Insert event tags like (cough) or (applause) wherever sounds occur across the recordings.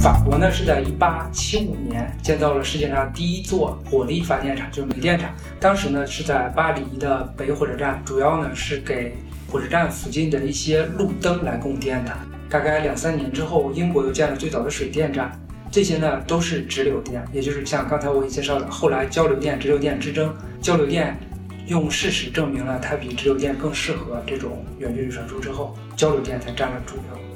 法国呢是在一八七五年建造了世界上第一座火力发电厂，就是煤电厂。当时呢是在巴黎的北火车站，主要呢是给火车站附近的一些路灯来供电的。大概两三年之后，英国又建了最早的水电站，这些呢都是直流电，也就是像刚才我介绍的，后来交流电、直流电之争，交流电用事实证明了它比直流电更适合这种远距离传输之后，交流电才占了主流。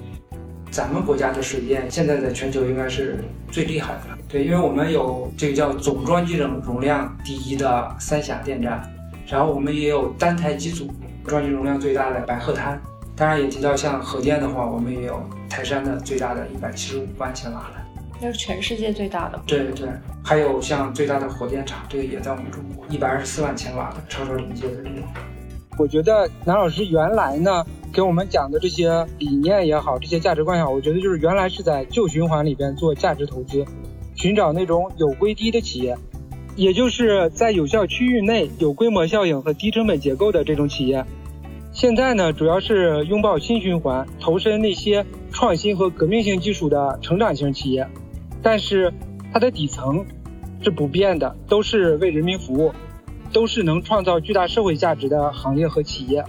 咱们国家的水电现在在全球应该是最厉害的，对，因为我们有这个叫总装机容容量第一的三峡电站，然后我们也有单台机组装机容量最大的白鹤滩，当然也提到像核电的话，我们也有台山的最大的一百七十五万千瓦的，那是全世界最大的。对对，还有像最大的火电厂，这个也在我们中国，一百二十四万千瓦的超超临界的这种。我觉得南老师原来呢给我们讲的这些理念也好，这些价值观也好，我觉得就是原来是在旧循环里边做价值投资，寻找那种有规低的企业，也就是在有效区域内有规模效应和低成本结构的这种企业。现在呢，主要是拥抱新循环，投身那些创新和革命性技术的成长型企业，但是它的底层是不变的，都是为人民服务。都是能创造巨大社会价值的行业和企业，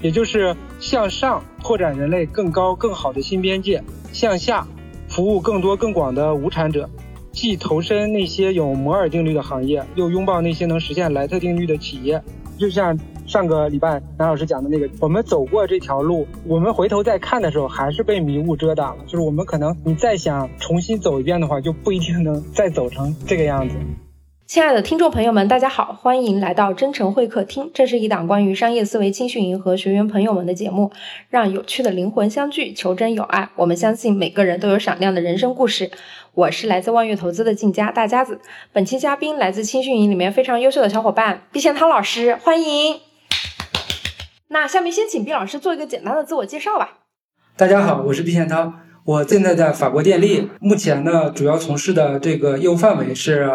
也就是向上拓展人类更高更好的新边界，向下服务更多更广的无产者，既投身那些有摩尔定律的行业，又拥抱那些能实现莱特定律的企业。就像上个礼拜南老师讲的那个，我们走过这条路，我们回头再看的时候，还是被迷雾遮挡了。就是我们可能你再想重新走一遍的话，就不一定能再走成这个样子。亲爱的听众朋友们，大家好，欢迎来到真诚会客厅。这是一档关于商业思维、青训营和学员朋友们的节目，让有趣的灵魂相聚，求真有爱。我们相信每个人都有闪亮的人生故事。我是来自万悦投资的静佳大家子。本期嘉宾来自青训营里面非常优秀的小伙伴毕贤涛老师，欢迎。那下面先请毕老师做一个简单的自我介绍吧。大家好，我是毕贤涛，我现在在法国电力，目前呢主要从事的这个业务范围是。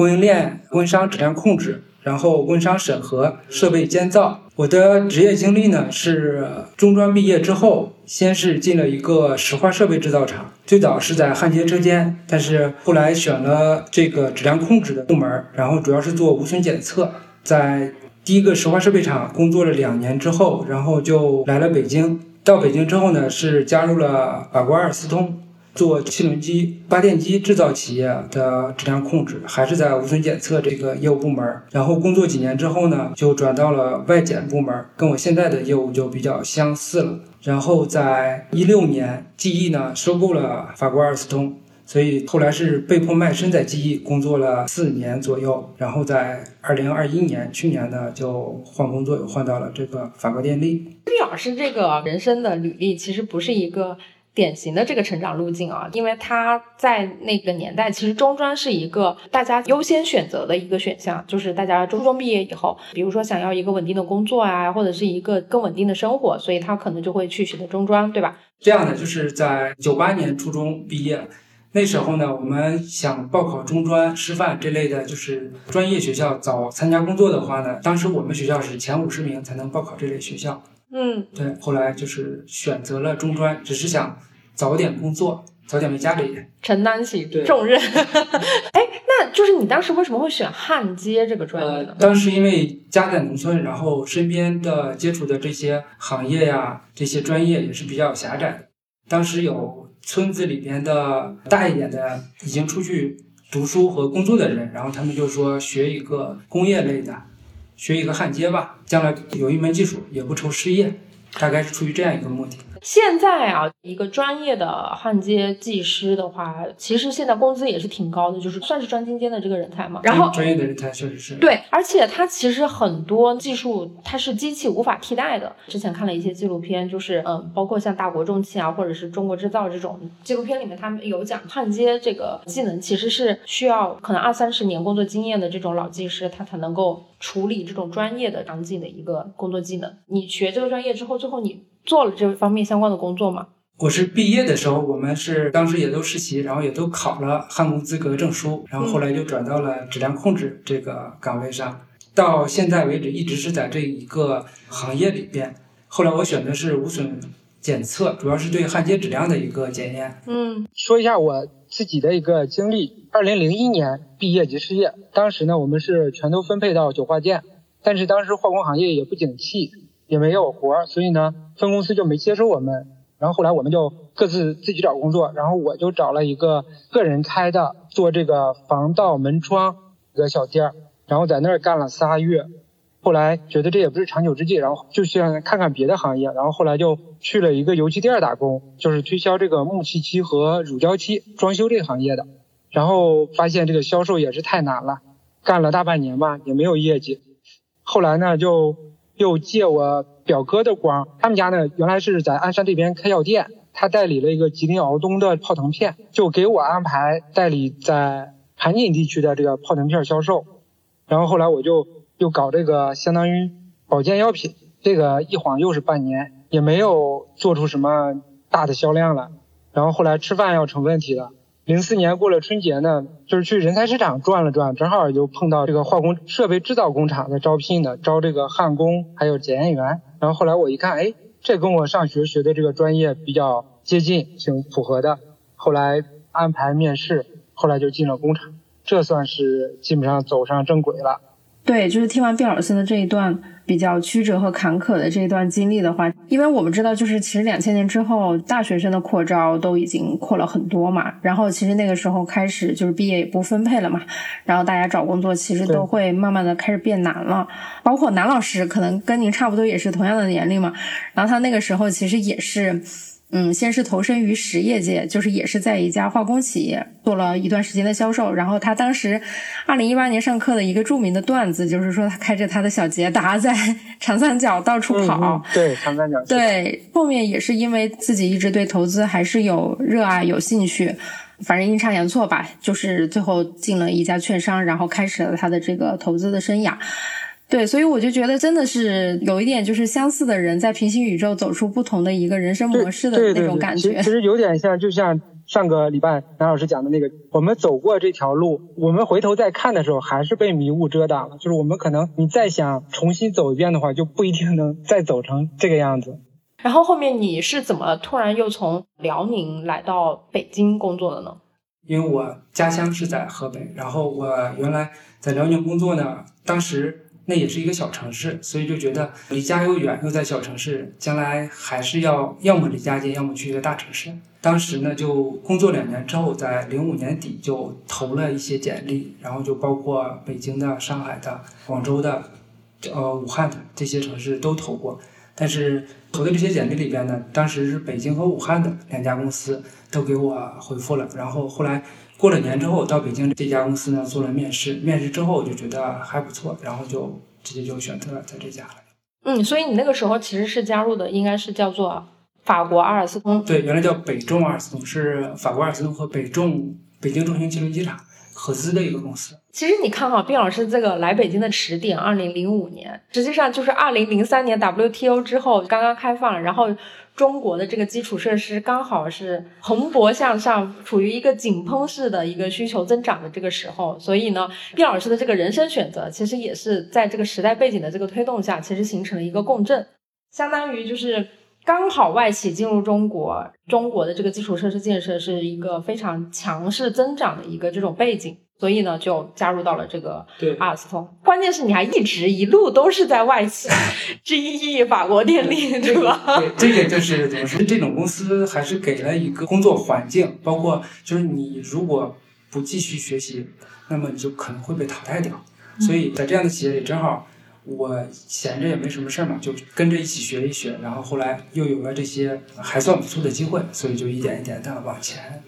供应链、供应商质量控制，然后供应商审核、设备监造。我的职业经历呢是中专毕业之后，先是进了一个石化设备制造厂，最早是在焊接车间，但是后来选了这个质量控制的部门，然后主要是做无损检测。在第一个石化设备厂工作了两年之后，然后就来了北京。到北京之后呢，是加入了法国阿尔斯通。做汽轮机、发电机制造企业的质量控制，还是在无损检测这个业务部门。然后工作几年之后呢，就转到了外检部门，跟我现在的业务就比较相似了。然后在一六年，GE 呢收购了法国阿尔斯通，所以后来是被迫卖身在 GE 工作了四年左右。然后在二零二一年，去年呢就换工作，又换到了这个法国电力。毕老师这个人生的履历其实不是一个。典型的这个成长路径啊，因为他在那个年代，其实中专是一个大家优先选择的一个选项，就是大家初中毕业以后，比如说想要一个稳定的工作啊，或者是一个更稳定的生活，所以他可能就会去选择中专，对吧？这样的就是在九八年初中毕业，那时候呢，我们想报考中专、师范这类的，就是专业学校，早参加工作的话呢，当时我们学校是前五十名才能报考这类学校。嗯，对，后来就是选择了中专，只是想早点工作，早点为家里承担起重任。(laughs) 哎，那就是你当时为什么会选焊接这个专业呢？当时因为家在农村，然后身边的接触的这些行业呀，这些专业也是比较狭窄的。当时有村子里边的大一点的已经出去读书和工作的人，然后他们就说学一个工业类的。学一个焊接吧，将来有一门技术也不愁失业，大概是出于这样一个目的。现在啊，一个专业的焊接技师的话，其实现在工资也是挺高的，就是算是专精尖的这个人才嘛。然后专业的人才确实是对，而且他其实很多技术它是机器无法替代的。之前看了一些纪录片，就是嗯，包括像大国重器啊，或者是中国制造这种纪录片里面，他们有讲焊接这个技能其实是需要可能二三十年工作经验的这种老技师，他才能够处理这种专业的场景的一个工作技能。你学这个专业之后，最后你。做了这方面相关的工作吗？我是毕业的时候，我们是当时也都实习，然后也都考了焊工资格证书，然后后来就转到了质量控制这个岗位上，到现在为止一直是在这一个行业里边。后来我选的是无损检测，主要是对焊接质量的一个检验。嗯说一下我自己的一个经历。二零零一年毕业即失业，当时呢我们是全都分配到九化建，但是当时化工行业也不景气，也没有活儿，所以呢分公司就没接收我们。然后后来我们就各自自己找工作，然后我就找了一个个人开的做这个防盗门窗一个小店儿，然后在那儿干了仨月。后来觉得这也不是长久之计，然后就想看看别的行业，然后后来就去了一个油漆店打工，就是推销这个木器漆和乳胶漆装修这个行业的。然后发现这个销售也是太难了，干了大半年吧，也没有业绩。后来呢，就又借我表哥的光，他们家呢原来是在鞍山这边开药店，他代理了一个吉林敖东的泡腾片，就给我安排代理在盘锦地区的这个泡腾片销售。然后后来我就又搞这个相当于保健药品，这个一晃又是半年，也没有做出什么大的销量了。然后后来吃饭要成问题了。零四年过了春节呢，就是去人才市场转了转，正好就碰到这个化工设备制造工厂在招聘的，招这个焊工还有检验员。然后后来我一看，哎，这跟我上学学的这个专业比较接近，挺符合的。后来安排面试，后来就进了工厂，这算是基本上走上正轨了。对，就是听完毕老师的这一段比较曲折和坎坷的这一段经历的话，因为我们知道，就是其实两千年之后，大学生的扩招都已经扩了很多嘛。然后其实那个时候开始就是毕业也不分配了嘛，然后大家找工作其实都会慢慢的开始变难了。包括男老师可能跟您差不多也是同样的年龄嘛，然后他那个时候其实也是。嗯，先是投身于实业界，就是也是在一家化工企业做了一段时间的销售。然后他当时二零一八年上课的一个著名的段子，就是说他开着他的小捷达在 (laughs) 长三角到处跑。嗯嗯、对，长三角。对，后面也是因为自己一直对投资还是有热爱、有兴趣，反正阴差阳错吧，就是最后进了一家券商，然后开始了他的这个投资的生涯。对，所以我就觉得真的是有一点就是相似的人在平行宇宙走出不同的一个人生模式的那种感觉。其实有点像，就像上个礼拜南老师讲的那个，我们走过这条路，我们回头再看的时候，还是被迷雾遮挡了。就是我们可能你再想重新走一遍的话，就不一定能再走成这个样子。然后后面你是怎么突然又从辽宁来到北京工作的呢？因为我家乡是在河北，然后我原来在辽宁工作呢，当时。那也是一个小城市，所以就觉得离家又远，又在小城市，将来还是要要么离家近，要么去一个大城市。当时呢，就工作两年之后，在零五年底就投了一些简历，然后就包括北京的、上海的、广州的、呃武汉的这些城市都投过。但是投的这些简历里边呢，当时是北京和武汉的两家公司都给我回复了，然后后来。过了年之后，到北京这家公司呢做了面试，面试之后我就觉得还不错，然后就直接就选择了在这家了。嗯，所以你那个时候其实是加入的，应该是叫做法国阿尔斯通。对，原来叫北重阿尔斯通，是法国阿尔斯通和北重北京中型汽轮机厂合资的一个公司。其实你看哈，毕老师这个来北京的时点，二零零五年，实际上就是二零零三年 WTO 之后刚刚开放，然后。中国的这个基础设施刚好是蓬勃向上，处于一个井喷式的一个需求增长的这个时候，所以呢，毕老师的这个人生选择，其实也是在这个时代背景的这个推动下，其实形成了一个共振，相当于就是刚好外企进入中国，中国的这个基础设施建设是一个非常强势增长的一个这种背景。所以呢，就加入到了这个阿尔斯通。关键是你还一直一路都是在外企，GE、法国电力，(laughs) 对吧？对，这个就是怎么说？这种公司还是给了一个工作环境，包括就是你如果不继续学习，那么你就可能会被淘汰掉。所以在这样的企业里，正好我闲着也没什么事儿嘛，就跟着一起学一学。然后后来又有了这些还算不错的机会，所以就一点一点的往前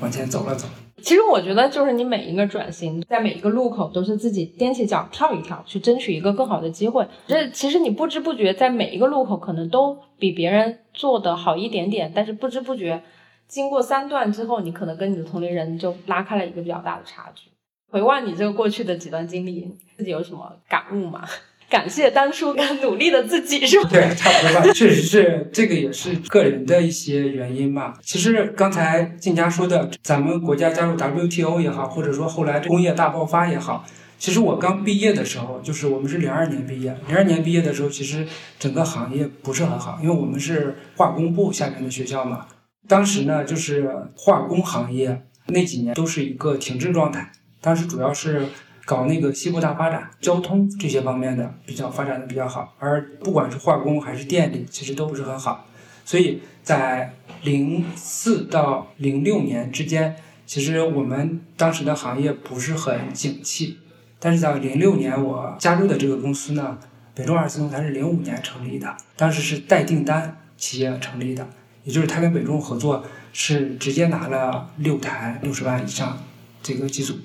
往前走了走。其实我觉得，就是你每一个转型，在每一个路口，都是自己踮起脚跳一跳，去争取一个更好的机会。这其实你不知不觉，在每一个路口，可能都比别人做的好一点点，但是不知不觉，经过三段之后，你可能跟你的同龄人就拉开了一个比较大的差距。回望你这个过去的几段经历，自己有什么感悟吗？感谢当初敢努力的自己，是吧？对，差不多吧。(laughs) 确实是，这个也是个人的一些原因吧。其实刚才静佳说的，咱们国家加入 WTO 也好，或者说后来工业大爆发也好，其实我刚毕业的时候，就是我们是零二年毕业，零二年毕业的时候，其实整个行业不是很好，因为我们是化工部下面的学校嘛。当时呢，就是化工行业那几年都是一个停滞状态，当时主要是搞那个西部大发展，交通这些方面的比较发展的比较好，而不管是化工还是电力，其实都不是很好。所以在零四到零六年之间，其实我们当时的行业不是很景气。但是在零六年我加入的这个公司呢，北中二次通它是零五年成立的，当时是带订单企业成立的，也就是他跟北中合作是直接拿了六台六十万以上这个机组。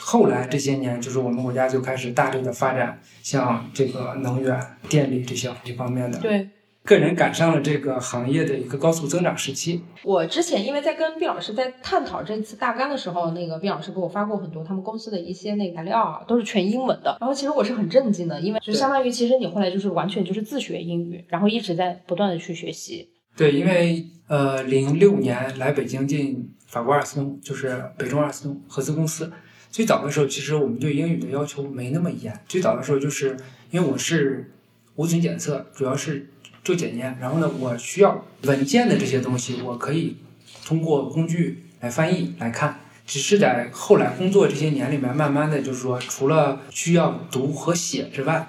后来这些年，就是我们国家就开始大力的发展像这个能源、电力这些这方面的。对。个人赶上了这个行业的一个高速增长时期。我之前因为在跟毕老师在探讨这次大纲的时候，那个毕老师给我发过很多他们公司的一些那个材料啊，都是全英文的。然后其实我是很震惊的，因为就相当于其实你后来就是完全就是自学英语，然后一直在不断的去学习。对，因为呃，零六年来北京进法国阿尔斯通，就是北中阿尔斯通合资公司。最早的时候，其实我们对英语的要求没那么严。最早的时候，就是因为我是无菌检测，主要是。做检验，然后呢，我需要文件的这些东西，我可以通过工具来翻译来看。只是在后来工作这些年里面，慢慢的就是说，除了需要读和写之外，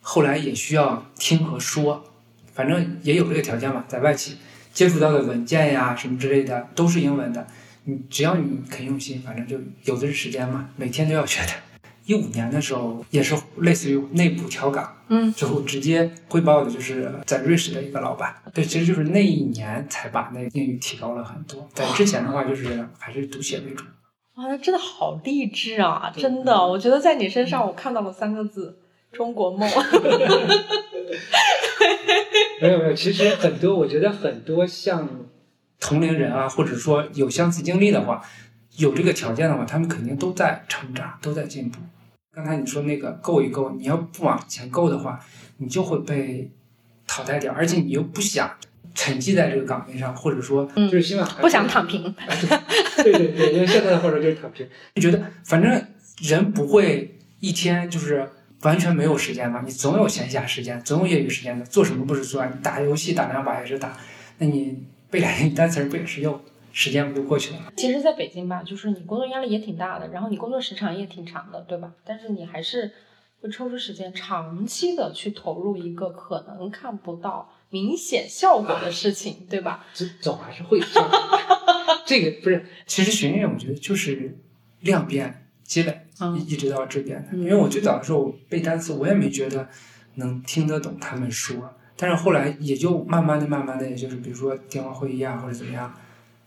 后来也需要听和说，反正也有这个条件嘛。在外企接触到的文件呀什么之类的都是英文的，你只要你肯用心，反正就有的是时间嘛，每天都要学的。(laughs) 一五年的时候，也是类似于内部调岗，嗯，最后直接汇报的就是在瑞士的一个老板，对，其实就是那一年才把那英语提高了很多，在之前的话就是还是读写为主。哇，那真的好励志啊！真的，我觉得在你身上我看到了三个字：中国梦。(laughs) (laughs) 没有没有，其实很多，我觉得很多像同龄人啊，或者说有相似经历的话。有这个条件的话，他们肯定都在成长，都在进步。刚才你说那个够一够，你要不往前够的话，你就会被淘汰掉，而且你又不想沉寂在这个岗位上，或者说就是希望不想躺平。对对对，因为现在的话说就是躺平，就觉得反正人不会一天就是完全没有时间嘛，你总有闲暇时间，总有业余时间的。做什么不是做啊？你打游戏打两把也是打，那你背两天单词不也是用？时间不就过去了？其实，在北京吧，就是你工作压力也挺大的，然后你工作时长也挺长的，对吧？但是你还是会抽出时间，长期的去投入一个可能看不到明显效果的事情，对吧？(laughs) 总总还是会。这个不是，其实学英语我觉得就是量变积累，一一直到质变的。因为我最早的时候背单词，我也没觉得能听得懂他们说，但是后来也就慢慢的、慢慢的，就是比如说电话会议啊，或者怎么样。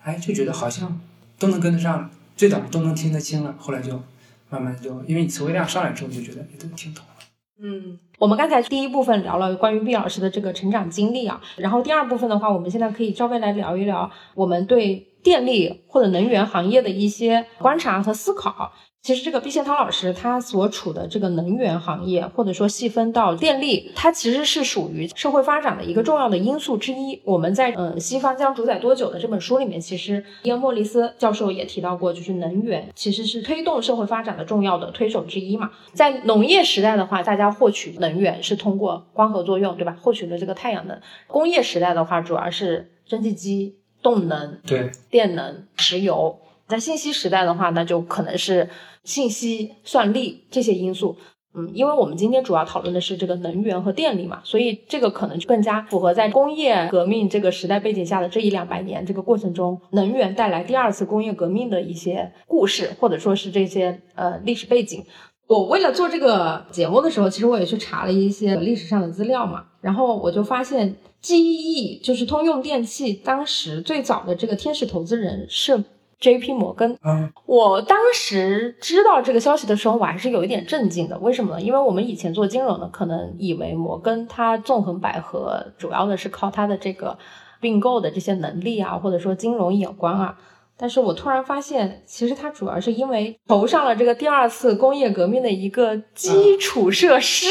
哎，就觉得好像都能跟得上了，最早都能听得清了，后来就慢慢就，因为你词汇量上来之后，就觉得也都听懂了。嗯，我们刚才第一部分聊了关于毕老师的这个成长经历啊，然后第二部分的话，我们现在可以稍微来聊一聊我们对电力或者能源行业的一些观察和思考。其实这个毕宪涛老师他所处的这个能源行业，或者说细分到电力，它其实是属于社会发展的一个重要的因素之一。我们在嗯《西方将主宰多久》的这本书里面，其实伊恩·莫里斯教授也提到过，就是能源其实是推动社会发展的重要的推手之一嘛。在农业时代的话，大家获取能源是通过光合作用，对吧？获取了这个太阳能。工业时代的话，主要是蒸汽机、动能、对电能、石油。在信息时代的话，那就可能是信息、算力这些因素。嗯，因为我们今天主要讨论的是这个能源和电力嘛，所以这个可能就更加符合在工业革命这个时代背景下的这一两百年这个过程中，能源带来第二次工业革命的一些故事，或者说是这些呃历史背景。我为了做这个节目的时候，其实我也去查了一些历史上的资料嘛，然后我就发现，GE 就是通用电气当时最早的这个天使投资人是。J.P. 摩根，嗯，我当时知道这个消息的时候，我还是有一点震惊的。为什么呢？因为我们以前做金融的，可能以为摩根它纵横捭阖，主要的是靠它的这个并购的这些能力啊，或者说金融眼光啊。但是我突然发现，其实它主要是因为投上了这个第二次工业革命的一个基础设施，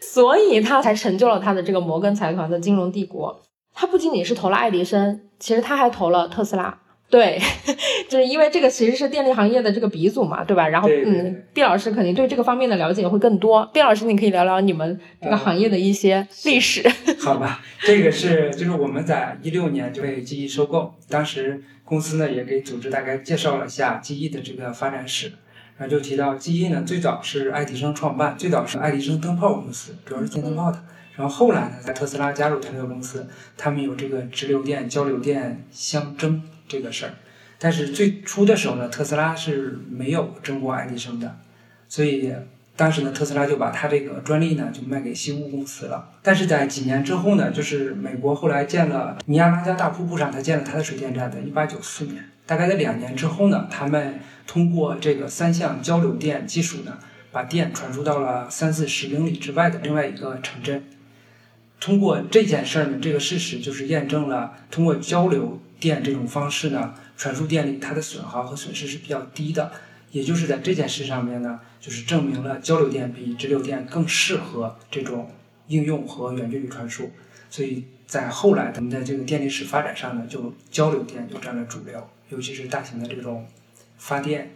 (laughs) 所以他才成就了他的这个摩根财团的金融帝国。他不仅仅是投了爱迪生，其实他还投了特斯拉。对，(laughs) 就是因为这个其实是电力行业的这个鼻祖嘛，对吧？然后对对对嗯，毕老师肯定对这个方面的了解会更多。毕老师，你可以聊聊你们这个行业的一些历史。好吧，这个是就是我们在一六年就被记忆收购，当时公司呢也给组织大概介绍了一下记忆的这个发展史，然后就提到记忆呢最早是爱迪生创办，最早是爱迪生灯泡公司，主要是做灯泡的。然后后来呢，在特斯拉加入这个公司，他们有这个直流电、交流电相争这个事儿。但是最初的时候呢，特斯拉是没有争过爱迪生的，所以当时呢，特斯拉就把它这个专利呢就卖给西屋公司了。但是在几年之后呢，就是美国后来建了尼亚拉加大瀑布上，他建了它的水电站，在一八九四年，大概在两年之后呢，他们通过这个三相交流电技术呢，把电传输到了三四十英里之外的另外一个城镇。通过这件事儿呢，这个事实就是验证了通过交流电这种方式呢，传输电力它的损耗和损失是比较低的。也就是在这件事上面呢，就是证明了交流电比直流电更适合这种应用和远距离传输。所以在后来咱们的这个电力史发展上呢，就交流电就占了主流，尤其是大型的这种发电。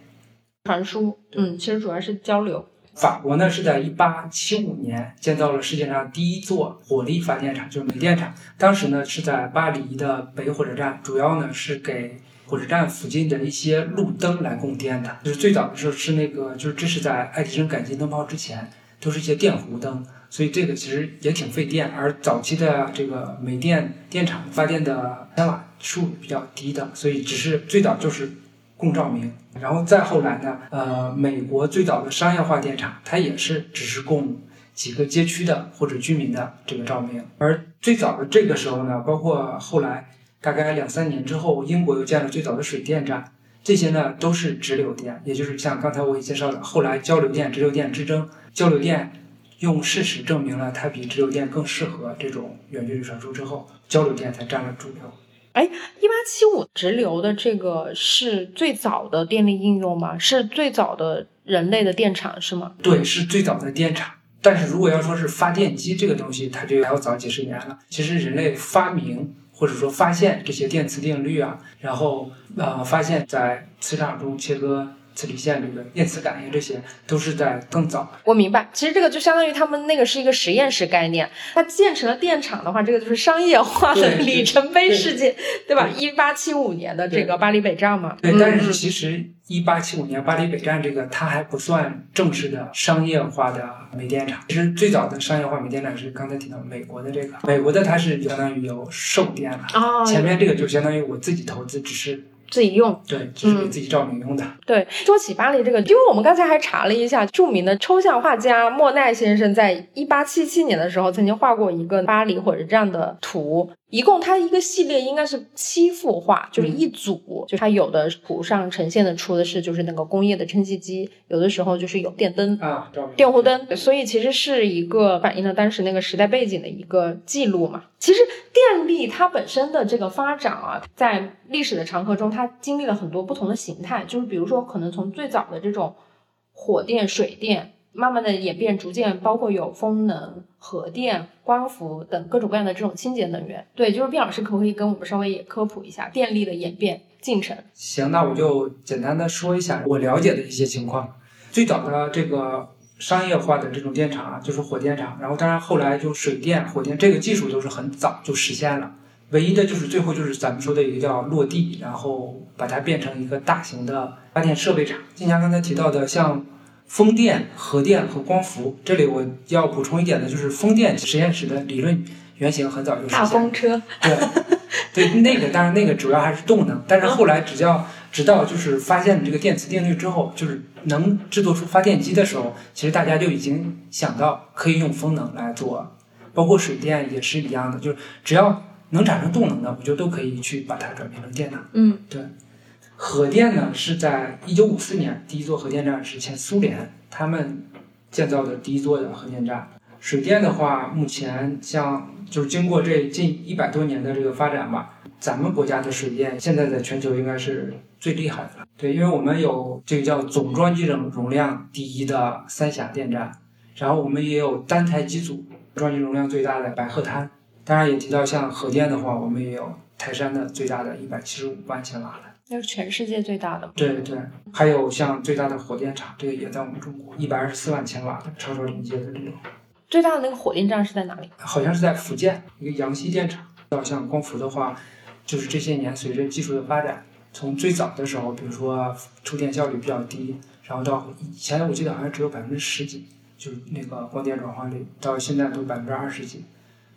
传输，嗯，其实主要是交流。法国呢是在一八七五年建造了世界上第一座火力发电厂，就是煤电厂。当时呢是在巴黎的北火车站，主要呢是给火车站附近的一些路灯来供电的。就是最早的时候是那个，就是这是在爱迪生改进灯泡之前，都是一些电弧灯，所以这个其实也挺费电。而早期的这个煤电电厂发电的千瓦数比较低的，所以只是最早就是。供照明，然后再后来呢，呃，美国最早的商业化电厂，它也是只是供几个街区的或者居民的这个照明。而最早的这个时候呢，包括后来大概两三年之后，英国又建了最早的水电站，这些呢都是直流电，也就是像刚才我也介绍的，后来交流电、直流电之争，交流电用事实证明了它比直流电更适合这种远距离传输之后，交流电才占了主流。哎，一八七五直流的这个是最早的电力应用吗？是最早的人类的电厂是吗？对，是最早的电厂。但是如果要说是发电机这个东西，它就要早几十年了。其实人类发明或者说发现这些电磁定律啊，然后呃发现在磁场中切割。磁力线这个电磁感应，这些都是在更早。我明白，其实这个就相当于他们那个是一个实验室概念。它建成了电厂的话，这个就是商业化的里程碑事件，对吧？一八七五年的这个巴黎北站嘛。对，但是其实一八七五年巴黎北站这个，它还不算正式的商业化的煤电厂。其实最早的商业化煤电厂是刚才提到美国的这个，美国的它是相当于有售电了。哦。前面这个就相当于我自己投资，只是。自己用，对，就是给自己照明用的。对，说起巴黎这个，因为我们刚才还查了一下，著名的抽象画家莫奈先生在一八七七年的时候曾经画过一个巴黎火车站的图。一共它一个系列应该是七幅画，就是一组，就它有的图上呈现的出的是就是那个工业的蒸汽机，有的时候就是有电灯啊，电弧灯，所以其实是一个反映了当时那个时代背景的一个记录嘛。其实电力它本身的这个发展啊，在历史的长河中，它经历了很多不同的形态，就是比如说可能从最早的这种火电、水电。慢慢的演变，逐渐包括有风能、核电、光伏等各种各样的这种清洁能源。对，就是毕老师可不可以跟我们稍微也科普一下电力的演变进程？行，那我就简单的说一下我了解的一些情况。最早的这个商业化的这种电厂啊，就是火电厂。然后当然后来就水电、火电这个技术都是很早就实现了。唯一的就是最后就是咱们说的一个叫落地，然后把它变成一个大型的发电设备厂。静佳刚才提到的像。风电、核电和光伏，这里我要补充一点的就是风电实验室的理论原型很早就实现。大风车。对，对，那个当然那个主要还是动能，但是后来只要直到就是发现这个电磁定律之后，就是能制作出发电机的时候，其实大家就已经想到可以用风能来做，包括水电也是一样的，就是只要能产生动能的，我觉得都可以去把它转变成电能。嗯，对。核电呢，是在一九五四年第一座核电站是前苏联他们建造的第一座的核电站。水电的话，目前像就是经过这近一百多年的这个发展吧，咱们国家的水电现在在全球应该是最厉害的了。对，因为我们有这个叫总装机容容量第一的三峡电站，然后我们也有单台机组装机容量最大的白鹤滩。当然也提到像核电的话，我们也有台山的最大的一百七十五万千瓦的。那是全世界最大的。对对，还有像最大的火电厂，这个也在我们中国，一百二十四万千瓦的超超临界的这种，最大的那个火电站是在哪里？好像是在福建一个阳西电厂。要像光伏的话，就是这些年随着技术的发展，从最早的时候，比如说出电效率比较低，然后到以前我记得好像只有百分之十几，就是那个光电转化率，到现在都百分之二十几，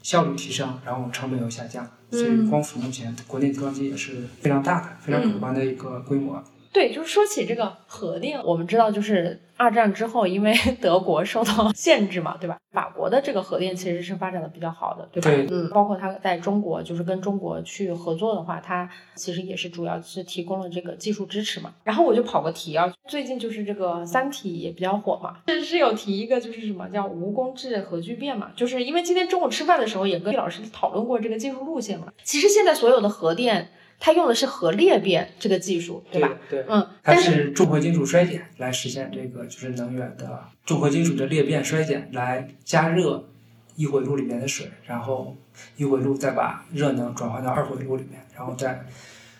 效率提升，然后成本又下降，所以嗯。光伏目前国内装机也是非常大的、非常可观的一个规模。对，就是说起这个核电，我们知道，就是二战之后，因为 (laughs) 德国受到限制嘛，对吧？法国的这个核电其实是发展的比较好的，对吧？对嗯，包括它在中国，就是跟中国去合作的话，它其实也是主要是提供了这个技术支持嘛。然后我就跑个题啊，最近就是这个《三体》也比较火嘛，是是有提一个就是什么叫无公制核聚变嘛，就是因为今天中午吃饭的时候也跟老师讨论过这个技术路线嘛。其实现在所有的核电，它用的是核裂变这个技术，对吧？对，嗯，它是是重合金属衰减来实现这个就是能源的重合金属的裂变衰减，来加热一回路里面的水，然后一回路再把热能转换到二回路里面，然后再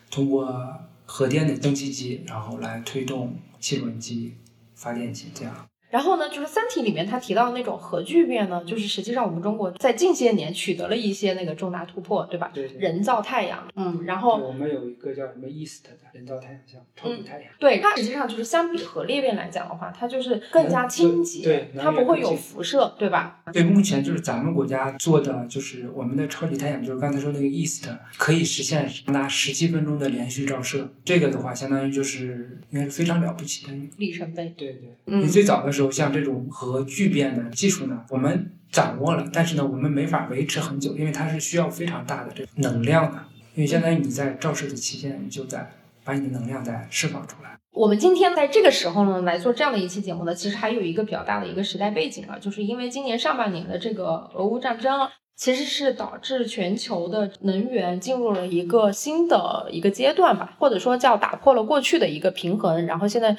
通过核电的蒸汽机，然后来推动汽轮机、发电机这样。然后呢，就是《三体》里面他提到的那种核聚变呢，就是实际上我们中国在近些年取得了一些那个重大突破，对吧？对对人造太阳，嗯，然后我们有一个叫什么 East 的人造太阳像超级太阳。对它实际上就是相比核裂变来讲的话，它就是更加清洁，对对它不会有辐射，对吧？对，目前就是咱们国家做的，就是我们的超级太阳，就是刚才说那个 East，可以实现长达十七分钟的连续照射。这个的话，相当于就是应该是非常了不起的。里程碑，对对，嗯你最早的时候，像这种核聚变的技术呢，我们掌握了，但是呢，我们没法维持很久，因为它是需要非常大的这个能量的。因为相当于你在照射的期间，你就在把你的能量再释放出来。我们今天在这个时候呢来做这样的一期节目呢，其实还有一个比较大的一个时代背景啊，就是因为今年上半年的这个俄乌战争，其实是导致全球的能源进入了一个新的一个阶段吧，或者说叫打破了过去的一个平衡，然后现在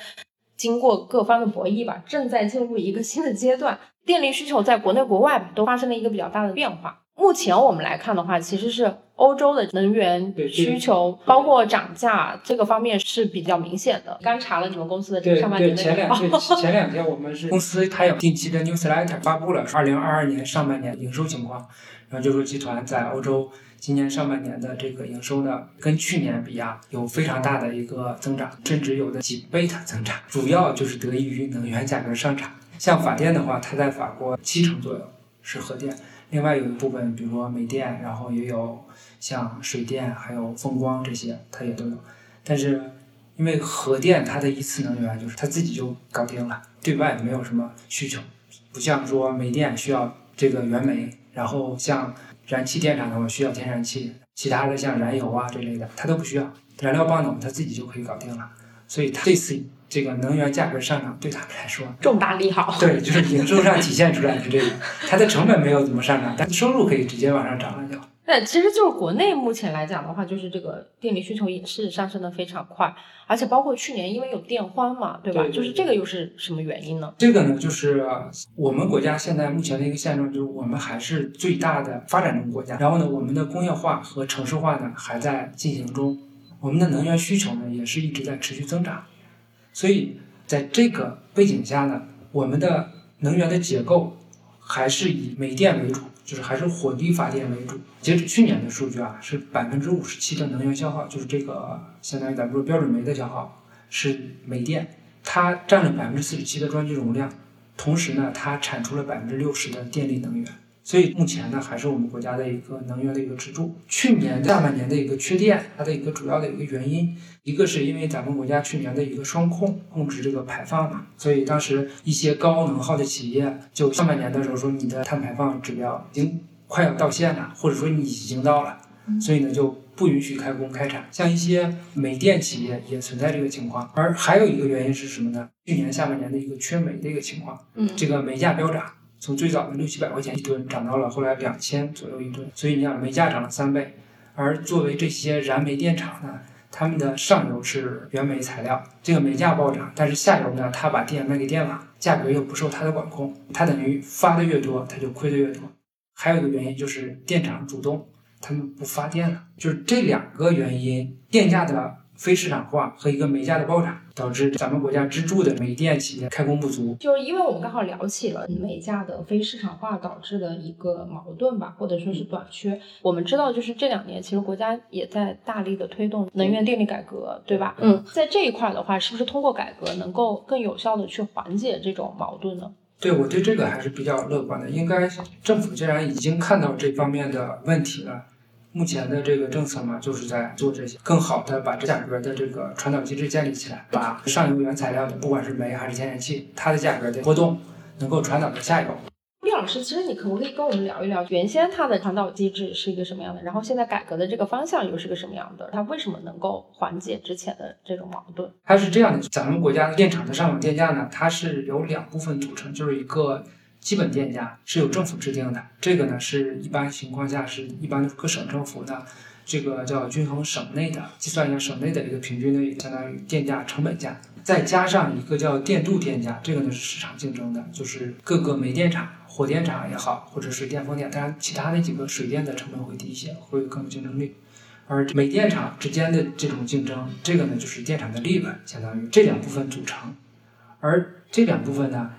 经过各方的博弈吧，正在进入一个新的阶段，(laughs) 电力需求在国内国外吧都发生了一个比较大的变化。目前我们来看的话，其实是欧洲的能源需求，包括涨价这个方面是比较明显的。刚查了你们公司的这个上半，年的，前两天前两天我们是公司它有定期的 newsletter 发布了二零二二年上半年营收情况，然后就说集团在欧洲今年上半年的这个营收呢，跟去年比啊有非常大的一个增长，甚至有的几倍的增长，主要就是得益于能源价格上涨。像法电的话，它在法国七成左右是核电，另外有一部分比如说煤电，然后也有像水电还有风光这些，它也都有，但是。因为核电它的一次能源就是它自己就搞定了，对外没有什么需求，不像说煤电需要这个原煤，然后像燃气电厂的话需要天然气，其他的像燃油啊这类的它都不需要，燃料棒呢它自己就可以搞定了，所以它这次这个能源价格上涨对他们来说，重大利好。对，就是营收上体现出来的这个，它的成本没有怎么上涨，但收入可以直接往上涨了就。那其实就是国内目前来讲的话，就是这个电力需求也是上升的非常快，而且包括去年因为有电荒嘛，对吧？对对就是这个又是什么原因呢？这个呢，就是呃我们国家现在目前的一个现状，就是我们还是最大的发展中国家。然后呢，我们的工业化和城市化呢还在进行中，我们的能源需求呢也是一直在持续增长。所以在这个背景下呢，我们的能源的结构还是以煤电为主，就是还是火力发电为主。截止去年的数据啊，是百分之五十七的能源消耗，就是这个相当于咱们说标准煤的消耗是煤电，它占了百分之四十七的装机容量。同时呢，它产出了百分之六十的电力能源，所以目前呢，还是我们国家的一个能源的一个支柱。去年下半年的一个缺电，它的一个主要的一个原因，一个是因为咱们国家去年的一个双控控制这个排放嘛，所以当时一些高能耗的企业，就上半年的时候说你的碳排放指标已经快要到线了，或者说你已经到了，所以呢就不允许开工开产。像一些煤电企业也存在这个情况，而还有一个原因是什么呢？去年下半年的一个缺煤的一个情况。嗯，这个煤价飙涨，从最早的六七百块钱一吨涨到了后来两千左右一吨，所以你想煤价涨了三倍。而作为这些燃煤电厂呢，他们的上游是原煤材料，这个煤价暴涨，但是下游呢，它把电卖给电网，价格又不受它的管控，它等于发的越多，它就亏的越多。还有一个原因就是电厂主动他们不发电了，就是这两个原因，电价的非市场化和一个煤价的暴涨，导致咱们国家支柱的煤电企业开工不足。就是因为我们刚好聊起了煤价的非市场化导致的一个矛盾吧，或者说是短缺。我们知道，就是这两年其实国家也在大力的推动能源电力改革，对吧？嗯，在这一块的话，是不是通过改革能够更有效的去缓解这种矛盾呢？对我对这个还是比较乐观的。应该政府既然已经看到这方面的问题了。目前的这个政策嘛，就是在做这些，更好的把这价格的这个传导机制建立起来，把上游原材料的，不管是煤还是天然气，它的价格的波动能够传导到下游。毕老师，其实你可不可以跟我们聊一聊，原先它的传导机制是一个什么样的？然后现在改革的这个方向又是个什么样的？它为什么能够缓解之前的这种矛盾？它是这样的，咱们国家的电厂的上网电价呢，它是由两部分组成，就是一个。基本电价是由政府制定的，这个呢是一般情况下是一般各省政府呢，这个叫均衡省内的计算一下省内的一个平均的相当于电价成本价，再加上一个叫电度电价，这个呢是市场竞争的，就是各个煤电厂、火电厂也好，或者是电风电，当然其他那几个水电的成本会低一些，会有更有竞争力。而煤电厂之间的这种竞争，这个呢就是电厂的利润，相当于这两部分组成，而这两部分呢。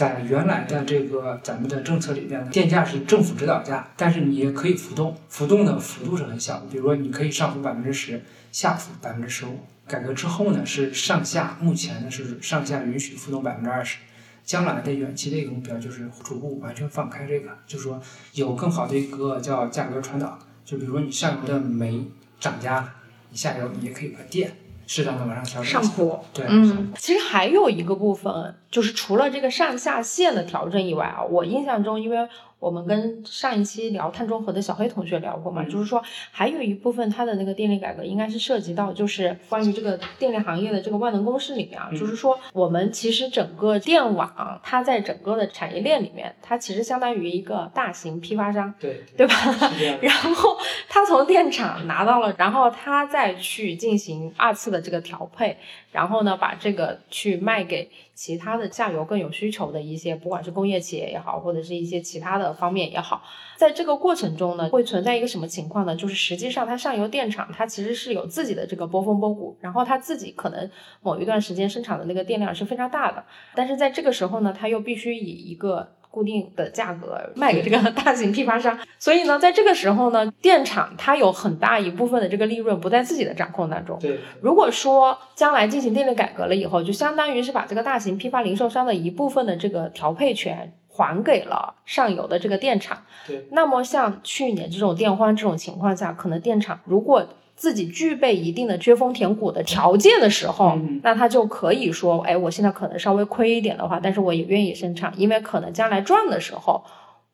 在原来的这个咱们的政策里边呢，电价是政府指导价，但是你也可以浮动，浮动的幅度是很小的，比如说你可以上浮百分之十，下浮百分之十五。改革之后呢，是上下，目前呢是上下允许浮动百分之二十，将来的远期的一个目标就是逐步完全放开这个，就是说有更好的一个叫价格传导，就比如说你上游的煤涨价了，你下游也可以把电。适当的往上调整上坡，对，嗯，其实还有一个部分，就是除了这个上下限的调整以外啊，我印象中，因为。我们跟上一期聊碳中和的小黑同学聊过嘛，就是说还有一部分它的那个电力改革应该是涉及到，就是关于这个电力行业的这个万能公式里面啊，就是说我们其实整个电网它在整个的产业链里面，它其实相当于一个大型批发商，对对吧？(laughs) 然后它从电厂拿到了，然后它再去进行二次的这个调配，然后呢把这个去卖给。其他的下游更有需求的一些，不管是工业企业也好，或者是一些其他的方面也好，在这个过程中呢，会存在一个什么情况呢？就是实际上它上游电厂它其实是有自己的这个波峰波谷，然后它自己可能某一段时间生产的那个电量是非常大的，但是在这个时候呢，它又必须以一个。固定的价格卖给这个大型批发商，所以呢，在这个时候呢，电厂它有很大一部分的这个利润不在自己的掌控当中。对，如果说将来进行电力改革了以后，就相当于是把这个大型批发零售商的一部分的这个调配权还给了上游的这个电厂。对，那么像去年这种电荒这种情况下，可能电厂如果自己具备一定的缺峰填谷的条件的时候，那他就可以说，哎，我现在可能稍微亏一点的话，但是我也愿意生产，因为可能将来赚的时候，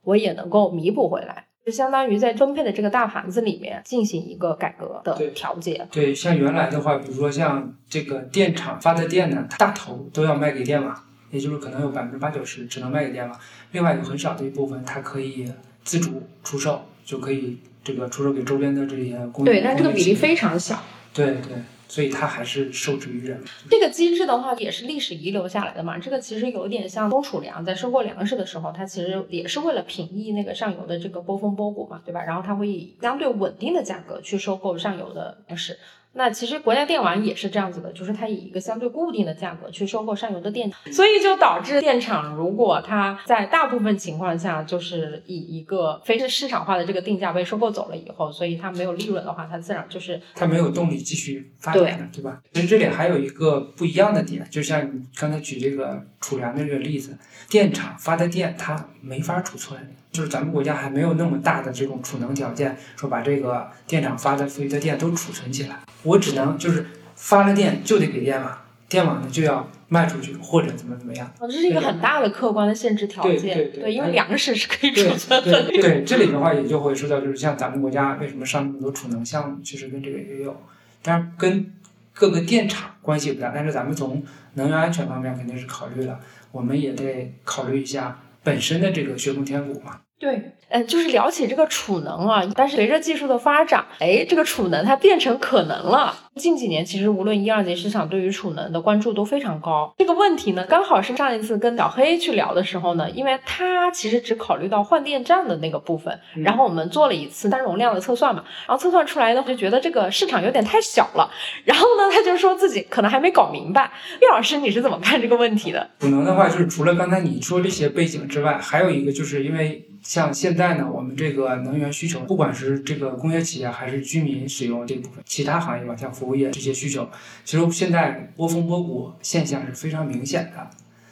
我也能够弥补回来，就相当于在分配的这个大盘子里面进行一个改革的调节。对，像原来的话，比如说像这个电厂发的电呢，大头都要卖给电网，也就是可能有百分之八九十只能卖给电网，另外有很少的一部分它可以自主出售，就可以。这个出售给周边的这些工对，但这个比例非常小。对对，所以它还是受制于人。这个机制的话，也是历史遗留下来的嘛。这个其实有点像冬储粮，在收购粮食的时候，它其实也是为了平抑那个上游的这个波峰波谷嘛，对吧？然后它会以相对稳定的价格去收购上游的粮食。那其实国家电网也是这样子的，就是它以一个相对固定的价格去收购上游的电，所以就导致电厂如果它在大部分情况下就是以一个非是市场化的这个定价被收购走了以后，所以它没有利润的话，它自然就是它没有动力继续发展，对吧？其实这里还有一个不一样的点，就像你刚才举这个储粮的这个例子，电厂发的电它没法储存。就是咱们国家还没有那么大的这种储能条件，说把这个电厂发的富余的电都储存起来。我只能就是发了电就得给电网，电网呢就要卖出去或者怎么怎么样。这是一个很大的客观的限制条件。对对对，因为粮食是可以储存的。对，这里的话也就会说到，就是像咱们国家为什么上那么多储能项目，其实跟这个也有，但是跟各个电厂关系不大。但是咱们从能源安全方面肯定是考虑了，我们也得考虑一下本身的这个血中天谷嘛。对，嗯，就是聊起这个储能啊，但是随着技术的发展，哎，这个储能它变成可能了。近几年其实无论一二级市场对于储能的关注都非常高。这个问题呢，刚好是上一次跟小黑去聊的时候呢，因为他其实只考虑到换电站的那个部分，然后我们做了一次单容量的测算嘛，然后测算出来呢，就觉得这个市场有点太小了。然后呢，他就说自己可能还没搞明白。岳老师，你是怎么看这个问题的？储能的话，就是除了刚才你说这些背景之外，还有一个就是因为。像现在呢，我们这个能源需求，不管是这个工业企业还是居民使用这部分，其他行业吧，像服务业这些需求，其实现在波峰波谷现象是非常明显的。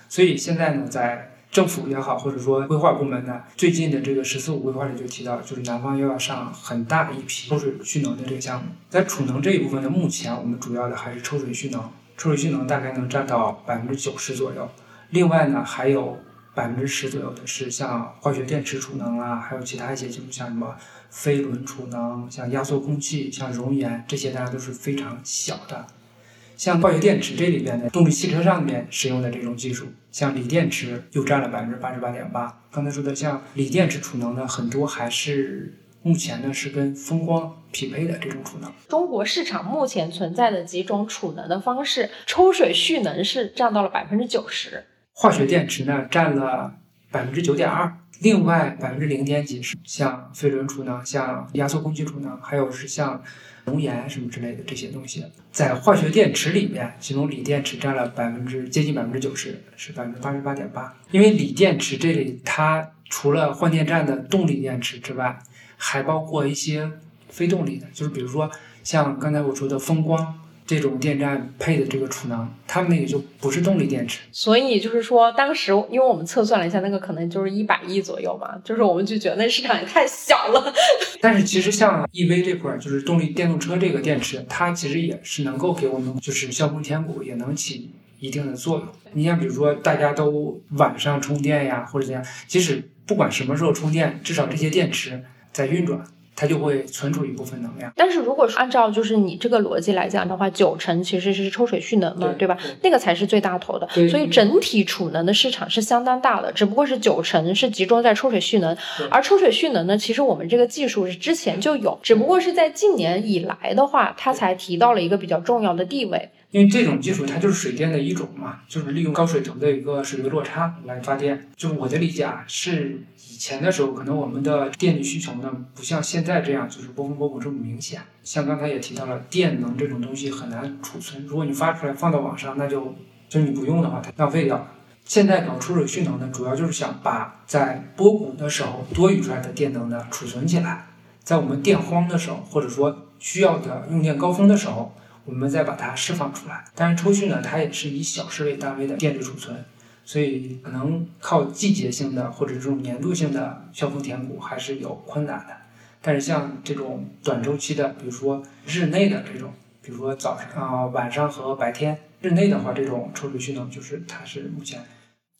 所以现在呢，在政府也好，或者说规划部门呢，最近的这个“十四五”规划里就提到，就是南方又要上很大一批抽水蓄能的这个项目。在储能这一部分呢，目前我们主要的还是抽水蓄能，抽水蓄能大概能占到百分之九十左右。另外呢，还有。百分之十左右的是像化学电池储能啊，还有其他一些，就是像什么飞轮储能、像压缩空气、像熔岩这些，大家都是非常小的。像化学电池这里边的动力汽车上面使用的这种技术，像锂电池又占了百分之八十八点八。刚才说的像锂电池储能呢，很多还是目前呢是跟风光匹配的这种储能。中国市场目前存在的几种储能的方式，抽水蓄能是占到了百分之九十。化学电池呢占了百分之九点二，另外百分之零点几是像飞轮储能、像压缩空气储能，还有是像熔岩什么之类的这些东西。在化学电池里面，其中锂电池占了百分之接近百分之九十，是百分之八十八点八。因为锂电池这里它除了换电站的动力电池之外，还包括一些非动力的，就是比如说像刚才我说的风光。这种电站配的这个储能，他们那个就不是动力电池，所以就是说，当时因为我们测算了一下，那个可能就是一百亿左右嘛，就是我们就觉得那市场也太小了。(laughs) 但是其实像 EV 这块儿，就是动力电动车这个电池，它其实也是能够给我们就是削峰填谷，也能起一定的作用。你像比如说大家都晚上充电呀，或者怎样，即使不管什么时候充电，至少这些电池在运转。它就会存储一部分能量，但是如果是按照就是你这个逻辑来讲的话，九成其实是抽水蓄能嘛，对吧？那个才是最大头的，所以整体储能的市场是相当大的，只不过是九成是集中在抽水蓄能，而抽水蓄能呢，其实我们这个技术是之前就有，只不过是在近年以来的话，它才提到了一个比较重要的地位。因为这种技术它就是水电的一种嘛，就是利用高水头的一个水位落差来发电。就我的理解啊，是以前的时候可能我们的电力需求呢，不像现在这样就是波峰波谷这么明显。像刚才也提到了，电能这种东西很难储存，如果你发出来放到网上，那就就你不用的话，它浪费掉了。现在搞出水蓄能呢，主要就是想把在波谷的时候多余出来的电能呢储存起来，在我们电荒的时候，或者说需要的用电高峰的时候。我们再把它释放出来，但是抽蓄呢，它也是以小时为单位的电力储存，所以可能靠季节性的或者这种年度性的削峰填谷还是有困难的。但是像这种短周期的，比如说日内的这种，比如说早上啊、晚上和白天日内的话，这种抽水蓄能就是它是目前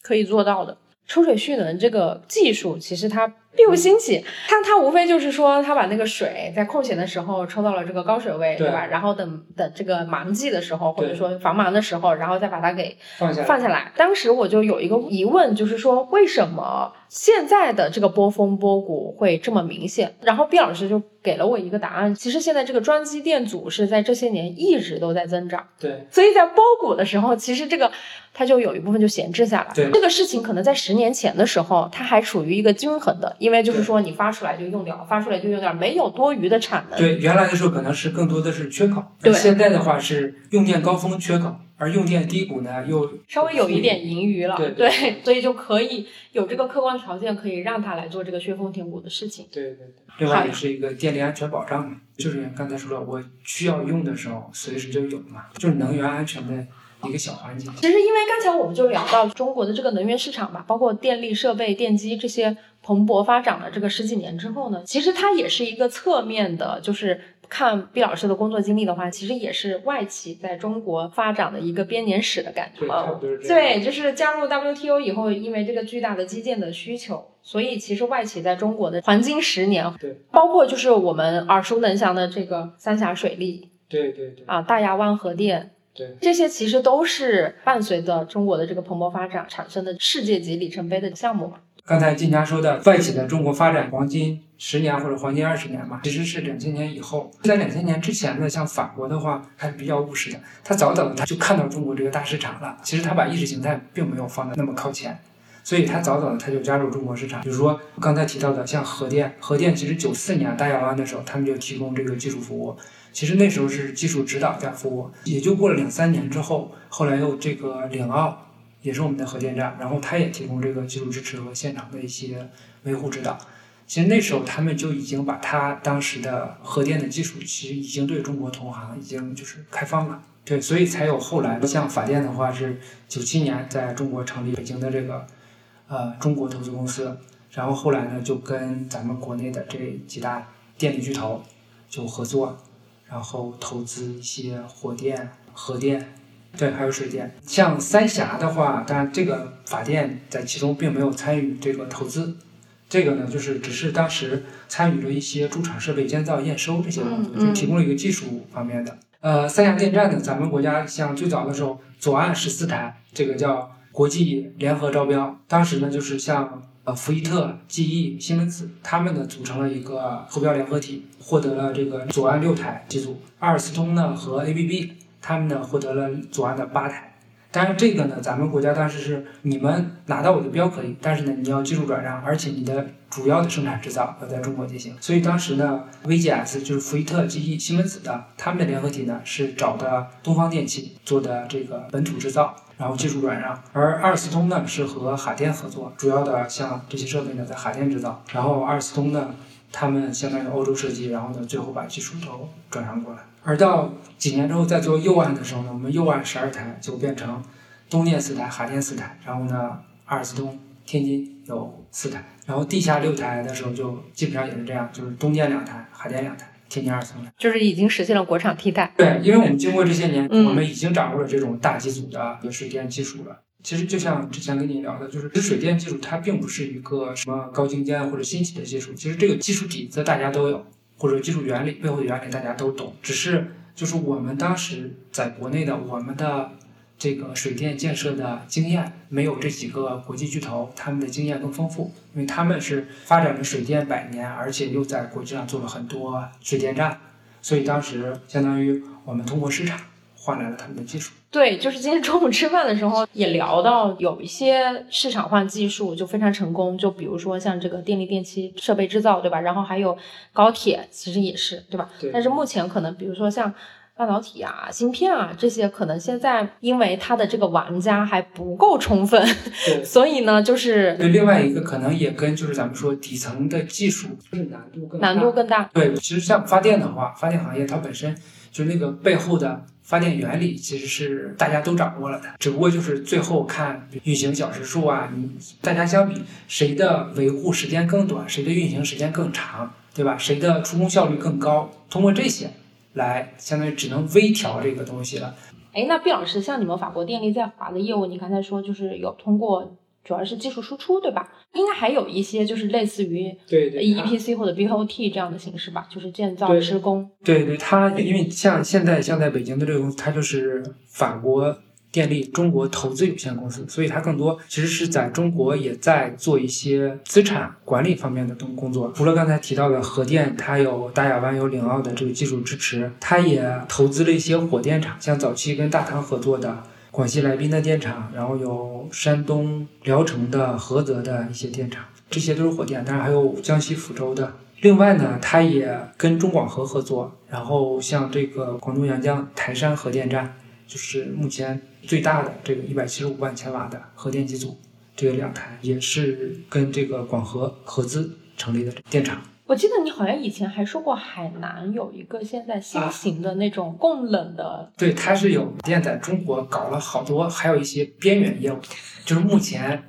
可以做到的。抽水蓄能这个技术其实它。并不新奇，他他无非就是说，他把那个水在空闲的时候抽到了这个高水位，对吧？然后等等这个忙季的时候，或者说繁忙的时候，然后再把它给放下放下来。当时我就有一个疑问，就是说为什么现在的这个波峰波谷会这么明显？然后毕老师就给了我一个答案，其实现在这个装机电阻是在这些年一直都在增长，对。所以在波谷的时候，其实这个它就有一部分就闲置下来。对，这个事情可能在十年前的时候，它还处于一个均衡的。因为就是说，你发出来就用掉，发出来就用掉，没有多余的产能。对，原来的时候可能是更多的是缺口，对。现在的话是用电高峰缺口，而用电低谷呢又稍微有一点盈余了。对对，所以就可以有这个客观条件，可以让他来做这个削峰填谷的事情。对对对。另外也是一个电力安全保障嘛，就是刚才说了，我需要用的时候随时就有嘛，就是能源安全的。一个小环节。其实，因为刚才我们就聊到中国的这个能源市场嘛，包括电力设备、电机这些蓬勃发展了这个十几年之后呢，其实它也是一个侧面的，就是看毕老师的工作经历的话，其实也是外企在中国发展的一个编年史的感觉。对，就是加入 WTO 以后，因为这个巨大的基建的需求，所以其实外企在中国的黄金十年，对，包括就是我们耳熟能详的这个三峡水利，对对对，啊，大亚湾核电。对，这些其实都是伴随着中国的这个蓬勃发展产生的世界级里程碑的项目嘛。刚才金家说的外企在中国发展黄金十年或者黄金二十年嘛，其实是两千年以后。在两千年之前呢，像法国的话还是比较务实的，他早早的他就看到中国这个大市场了。其实他把意识形态并没有放在那么靠前，所以他早早的他就加入中国市场。比如说刚才提到的像核电，核电其实九四年大亚湾的时候，他们就提供这个技术服务。其实那时候是技术指导加服务，也就过了两三年之后，后来又这个领澳。也是我们的核电站，然后它也提供这个技术支持和现场的一些维护指导。其实那时候他们就已经把它当时的核电的技术，其实已经对中国同行已经就是开放了。对，所以才有后来像法电的话是九七年在中国成立北京的这个呃中国投资公司，然后后来呢就跟咱们国内的这几大电力巨头就合作，然后投资一些火电、核电。对，还有水电。像三峡的话，当然这个法电在其中并没有参与这个投资，这个呢就是只是当时参与了一些驻场设备建造、验收这些工作，就提供了一个技术方面的。呃，三峡电站呢，咱们国家像最早的时候，左岸十四台，这个叫国际联合招标，当时呢就是像呃福伊特、GE、西门子他们呢组成了一个投标联合体，获得了这个左岸六台机组，阿尔斯通呢和 ABB。他们呢获得了左岸的八台，但是这个呢，咱们国家当时是你们拿到我的标可以，但是呢，你要技术转让，而且你的主要的生产制造要在中国进行。所以当时呢，VGS 就是福伊特、GE、西门子的他们的联合体呢是找的东方电气做的这个本土制造，然后技术转让，而阿尔斯通呢是和海电合作，主要的像这些设备呢在海电制造，然后阿尔斯通呢他们相当于欧洲设计，然后呢最后把技术都转让过来。而到几年之后再做右岸的时候呢，我们右岸十二台就变成东电四台、海电四台，然后呢，阿尔斯通、天津有四台，然后地下六台的时候就基本上也是这样，就是东电两台、海电两台、天津阿尔斯通。就是已经实现了国产替代。对，因为我们经过这些年，我们已经掌握了这种大机组的水电技术了。其实就像之前跟你聊的，就是水电技术它并不是一个什么高精尖或者新奇的技术，其实这个技术底子大家都有。或者技术原理背后的原理大家都懂，只是就是我们当时在国内的我们的这个水电建设的经验没有这几个国际巨头他们的经验更丰富，因为他们是发展了水电百年，而且又在国际上做了很多水电站，所以当时相当于我们通过市场。换来了他们的技术。对，就是今天中午吃饭的时候也聊到，有一些市场化技术就非常成功，就比如说像这个电力电器设备制造，对吧？然后还有高铁，其实也是，对吧？对。但是目前可能，比如说像半导体啊、芯片啊这些，可能现在因为它的这个玩家还不够充分，对。所以呢，就是对另外一个可能也跟就是咱们说底层的技术就是难度更难度更大。对，其实像发电的话，发电行业它本身就那个背后的。发电原理其实是大家都掌握了的，只不过就是最后看运行小时数啊，你大家相比谁的维护时间更短，谁的运行时间更长，对吧？谁的出工效率更高？通过这些来，相当于只能微调这个东西了。哎，那毕老师，像你们法国电力在华的业务，你刚才说就是有通过。主要是技术输出，对吧？应该还有一些就是类似于对对 EPC 或者 BOT 这样的形式吧，就是建造施工。对对，它因为像现在像在北京的这个公司，它就是法国电力中国投资有限公司，所以它更多其实是在中国也在做一些资产管理方面的东工作。除了刚才提到的核电，它有大亚湾有领澳的这个技术支持，它也投资了一些火电厂，像早期跟大唐合作的。广西来宾的电厂，然后有山东聊城的菏泽的一些电厂，这些都是火电，当然还有江西抚州的。另外呢，它也跟中广核合作，然后像这个广东阳江台山核电站，就是目前最大的这个一百七十五万千瓦的核电机组，这个两台也是跟这个广核合资成立的电厂。我记得你好像以前还说过，海南有一个现在新型的那种供冷的，对，它是有电在中国搞了好多，还有一些边缘业务，就是目前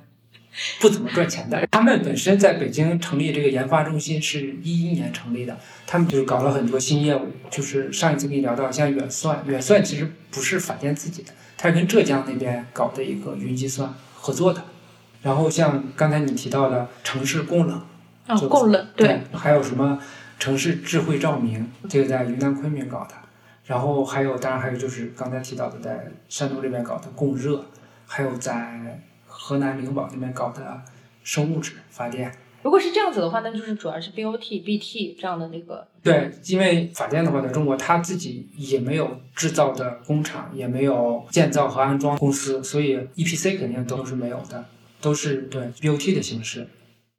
不怎么赚钱的。他们本身在北京成立这个研发中心是一一年成立的，他们就是搞了很多新业务。就是上一次跟你聊到，像远算，远算其实不是法电自己的，它是跟浙江那边搞的一个云计算合作的。然后像刚才你提到的城市供冷。哦，供冷对，还有什么城市智慧照明，这个在云南昆明搞的，然后还有，当然还有就是刚才提到的在山东这边搞的供热，还有在河南灵宝那边搞的生物质发电。如果是这样子的话，那就是主要是 BOT、BT 这样的那个。对，因为发电的话，在中国它自己也没有制造的工厂，也没有建造和安装公司，所以 EPC 肯定都是没有的，都是对 BOT 的形式。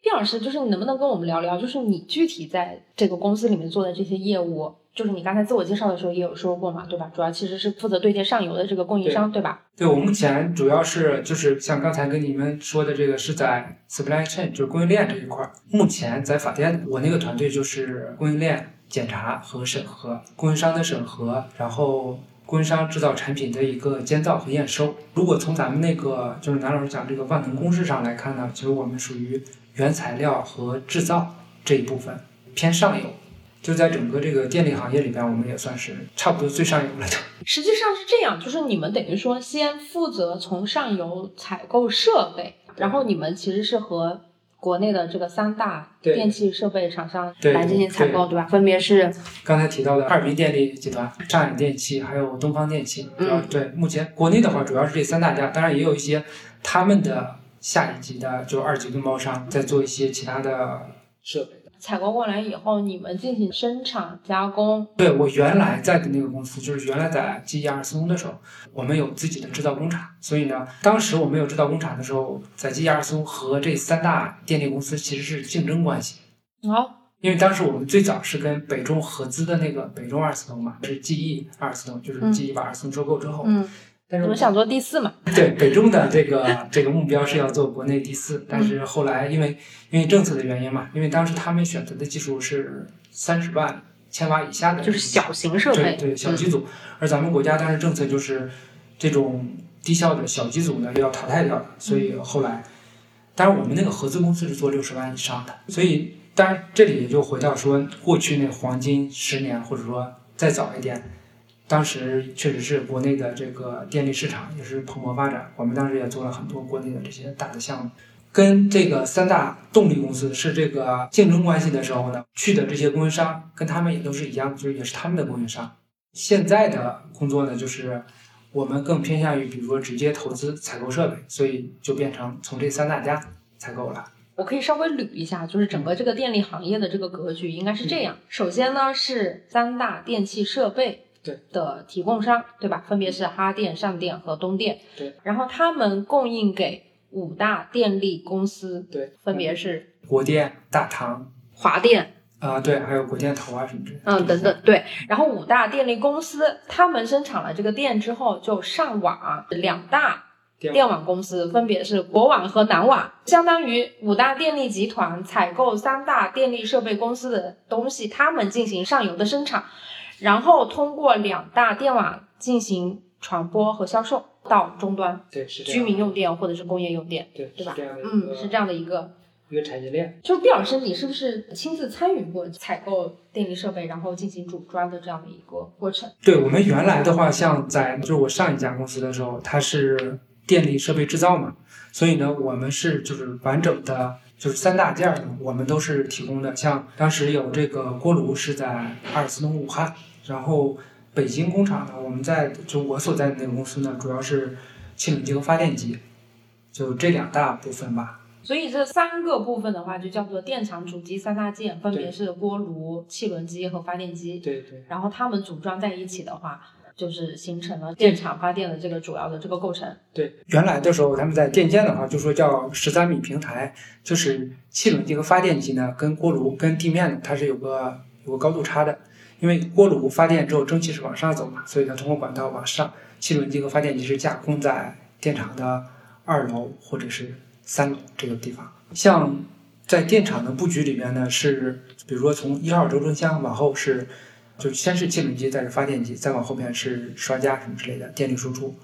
毕老师，就是你能不能跟我们聊聊，就是你具体在这个公司里面做的这些业务？就是你刚才自我介绍的时候也有说过嘛，对吧？主要其实是负责对接上游的这个供应商，对吧？对，我目前主要是就是像刚才跟你们说的这个是在 supply chain，就是供应链这一块儿。目前在法电，我那个团队就是供应链检查和审核，供应商的审核，然后供应商制造产品的一个监造和验收。如果从咱们那个就是南老师讲这个万能公式上来看呢，其实我们属于原材料和制造这一部分偏上游。就在整个这个电力行业里边，我们也算是差不多最上游了的。(laughs) 实际上是这样，就是你们等于说先负责从上游采购设备，然后你们其实是和国内的这个三大电器设备厂商来进行采购，对吧？分别是刚才提到的哈尔滨电力集团、上海电气，还有东方电气。嗯，对，目前国内的话主要是这三大家，当然也有一些他们的下一级的，就二级分包商再做一些其他的设备。采购过来以后，你们进行生产加工。对我原来在的那个公司，就是原来在基亚尔斯通的时候，我们有自己的制造工厂。所以呢，当时我们有制造工厂的时候，在基亚尔斯通和这三大电力公司其实是竞争关系。哦。因为当时我们最早是跟北中合资的那个北中二次通嘛，是 GE 二次通，就是 GE 把二次通收购之后。嗯。但是我们想做第四嘛？对，北中的这个这个目标是要做国内第四，但是后来因为因为政策的原因嘛，因为当时他们选择的技术是三十万千瓦以下的，就是小型设备，对小机组，而咱们国家当时政策就是这种低效的小机组呢要淘汰掉了，所以后来，当然我们那个合资公司是做六十万以上的，所以当然这里也就回到说过去那黄金十年或者说再早一点。当时确实是国内的这个电力市场也是蓬勃发展，我们当时也做了很多国内的这些大的项目，跟这个三大动力公司是这个竞争关系的时候呢，去的这些供应商跟他们也都是一样，就是也是他们的供应商。现在的工作呢，就是我们更偏向于，比如说直接投资采购设备，所以就变成从这三大家采购了。我可以稍微捋一下，就是整个这个电力行业的这个格局应该是这样：首先呢是三大电器设备。的提供商，对吧？分别是哈电、上电和东电。对。然后他们供应给五大电力公司。对。分别是国电、大唐、华电。啊，对，还有国电投啊什么的。嗯，等等，对。然后五大电力公司，他们生产了这个电之后，就上网。两大电网公司分别是国网和南网，相当于五大电力集团采购三大电力设备公司的东西，他们进行上游的生产。然后通过两大电网进行传播和销售到终端，对，是居民用电或者是工业用电，对，对吧？嗯，是这样的一个一个产业链。就是毕老师，你是不是亲自参与过采购电力设备，然后进行组装的这样的一个过程？对我们原来的话，像在就是我上一家公司的时候，它是电力设备制造嘛，所以呢，我们是就是完整的，就是三大件儿，我们都是提供的。像当时有这个锅炉是在阿尔斯通武汉。然后北京工厂呢，我们在就我所在的那个公司呢，主要是气冷机和发电机，就这两大部分吧。所以这三个部分的话，就叫做电厂主机三大件，分别是锅炉、气轮机和发电机。对对。然后它们组装在一起的话，就是形成了电厂发电的这个主要的这个构成。对，原来的时候他们在电建的话，就说叫十三米平台，就是汽轮机和发电机呢，跟锅炉跟地面它是有个有个高度差的。因为锅炉发电之后，蒸汽是往上走嘛，所以它通过管道往上。汽轮机和发电机是架空在电厂的二楼或者是三楼这个地方。像在电厂的布局里面呢，是比如说从一号轴承箱往后是，就先是气轮机，再是发电机，再往后面是刷架什么之类的电力输出。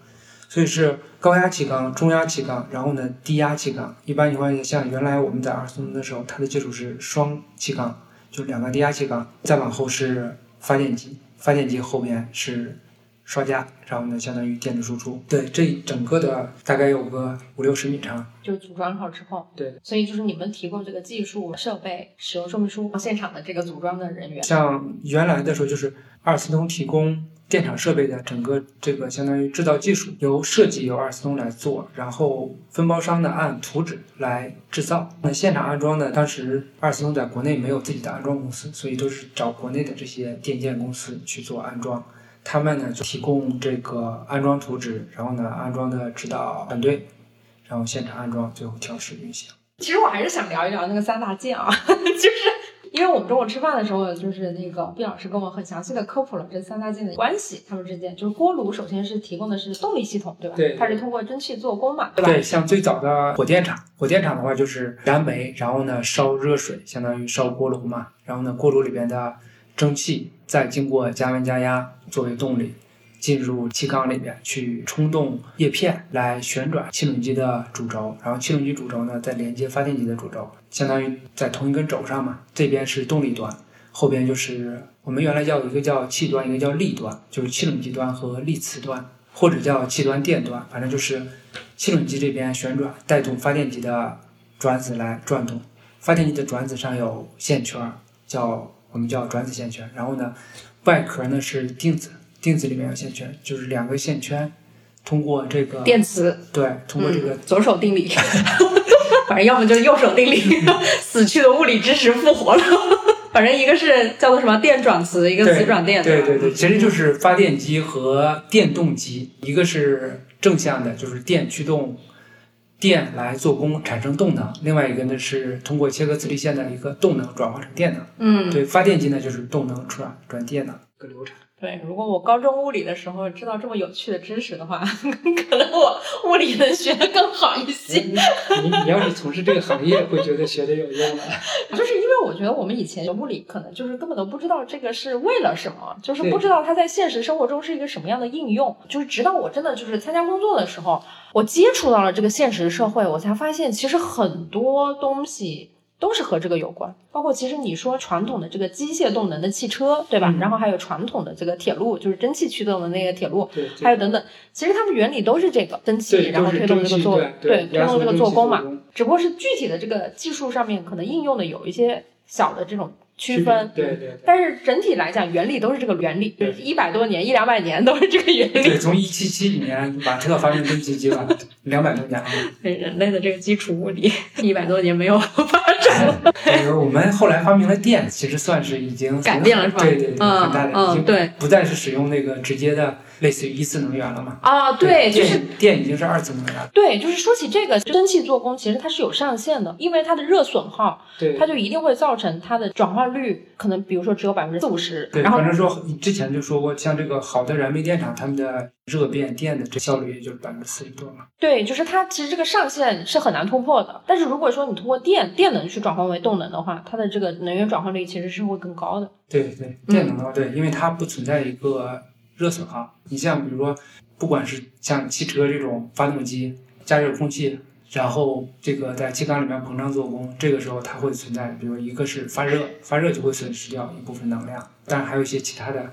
所以是高压气缸、中压气缸，然后呢低压气缸。一般情况下，像原来我们在二次通的时候，它的基础是双气缸，就两个低压气缸，再往后是。发电机，发电机后面是刷架，然后呢，相当于电子输出。对，这整个的大概有个五六十米长。就组装好之后，对，所以就是你们提供这个技术设备、使用说明书、现场的这个组装的人员。像原来的时候，就是阿尔斯通提供电厂设备的整个这个相当于制造技术，由设计由阿尔斯通来做，然后分包商呢按图纸来制造。那现场安装呢，当时阿尔斯通在国内没有自己的安装公司，所以都是找国内的这些电建公司去做安装。他们呢就提供这个安装图纸，然后呢安装的指导团队，然后现场安装，最后调试运行。其实我还是想聊一聊那个三大件啊，(laughs) 就是因为我们中午吃饭的时候，就是那个毕老师跟我很详细的科普了这三大件的关系，他们之间就是锅炉首先是提供的是动力系统，对吧？对它是通过蒸汽做功嘛，对吧？对，像最早的火电厂，火电厂的话就是燃煤，然后呢烧热水，相当于烧锅炉嘛，然后呢锅炉里边的蒸汽再经过加温加压作为动力，进入气缸里边去冲动叶片来旋转汽轮机的主轴，然后汽轮机主轴呢再连接发电机的主轴，相当于在同一根轴上嘛。这边是动力端，后边就是我们原来叫一个叫气端，一个叫力端，就是汽轮机端和力磁端，或者叫气端电端，反正就是汽轮机这边旋转带动发电机的转子来转动，发电机的转子上有线圈，叫我们叫转子线圈，然后呢，外壳呢是定子，定子里面有线圈，就是两个线圈通过这个电磁，对，通过这个嗯、左手定理，(laughs) 反正要么就是右手定理，(laughs) 死去的物理知识复活了。反正一个是叫做什么电转磁，一个磁转电，吧对对对，其实就是发电机和电动机，一个是正向的，就是电驱动电来做功产生动能；另外一个呢是通过切割磁力线的一个动能转化成电能。嗯，对，发电机呢就是动能转转电能一个流程。对，如果我高中物理的时候知道这么有趣的知识的话，(laughs) 可能我物理能学得更好一些。你你要是从事这个行业，会觉得学的有用吗。(laughs) 就是我觉得我们以前学物理，可能就是根本都不知道这个是为了什么，就是不知道它在现实生活中是一个什么样的应用。就是直到我真的就是参加工作的时候，我接触到了这个现实社会，我才发现其实很多东西。都是和这个有关，包括其实你说传统的这个机械动能的汽车，对吧？嗯然后还有传统的这个铁路，就是蒸汽驱动的那个铁路，对，还有等等，其实它们原理都是这个蒸汽，然后推动这个做对推动这个做工嘛。只不过是具体的这个技术上面可能应用的有一些小的这种区分，对对对。但是整体来讲，原理都是这个原理，就是一百多年、一两百年都是这个原理。对，从一七七几年马特发明蒸汽机吧，(laughs) 两百多年了。对人类的这个基础物理，一百多年没有发展了。对，我们后来发明了电，其实算是已经改变了是吧对对很大的，嗯已经对不再是使用那个直接的类似于一次能源了嘛。啊，对，就是电电已经是二次能源了。对，就是说起这个蒸汽做工，其实它是有上限的，因为它的热损耗，对它就一定会造成它的转化率可能，比如说只有百分之四五十，对，然后反正说你之前就说过，像这个好的燃煤电厂，他们的热变电的这效率也就是百分之四十多嘛。对，就是它其实这个上限是很难突破的。但是如果说你通过电电能去转换为动能的话，它的这个能源转换率其实是会更高的。对对，电能的话，对，因为它不存在一个热损耗。你像比如说，不管是像汽车这种发动机加热空气，然后这个在气缸里面膨胀做功，这个时候它会存在，比如一个是发热，发热就会损失掉一部分能量，但还有一些其他的。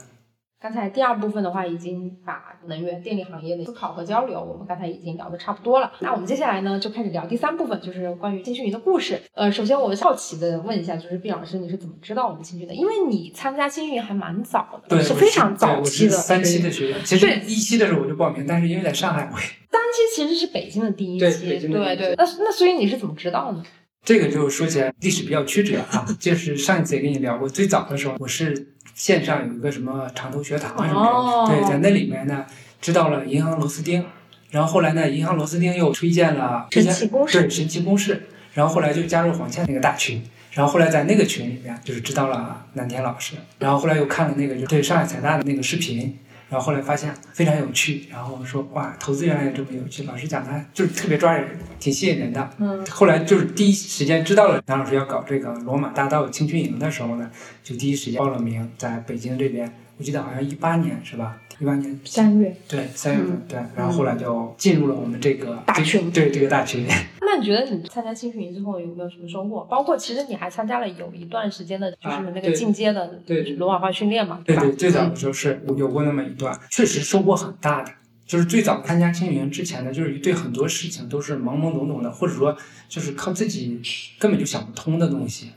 刚才第二部分的话，已经把能源电力行业的思考和交流，我们刚才已经聊的差不多了。那我们接下来呢，就开始聊第三部分，就是关于青训营的故事。呃，首先我好奇的问一下，就是毕老师，你是怎么知道我们青训的？因为你参加青训营还蛮早的，对，是非常早期的，是三期的学员。其实一期的时候我就报名，但是因为在上海，我三期其实是北京的第一对期，北京的第一期对对。那那所以你是怎么知道呢？这个就说起来历史比较曲折啊，就是上一次也跟你聊过，最早的时候我是线上有一个什么长头学堂啊什么的，哦对，在那里面呢知道了银行螺丝钉，然后后来呢银行螺丝钉又推荐了神奇公式对神奇公式，然后后来就加入黄倩那个大群。然后后来在那个群里面，就是知道了南天老师，然后后来又看了那个就对上海财大的那个视频，然后后来发现非常有趣，然后说哇，投资原来也这么有趣，老师讲的就是特别抓人，挺吸引人的。嗯，后来就是第一时间知道了南老师要搞这个罗马大道青训营的时候呢，就第一时间报了名，在北京这边，我记得好像一八年是吧？一八年三月。对三月份、对，然后后来就进入了我们这个嗯大群对这个大群。(laughs) 那你觉得你参加青训营之后有没有什么收获？包括其实你还参加了有一段时间的，就是那个进阶的对对罗马化训练嘛，吧？对对，最早嗯的时候是有过那么一段，确实收获很大的。就是最早参加青训营之前呢，就是对很多事情都是懵懵懂懂的，或者说就是靠自己根本就想不通的东西。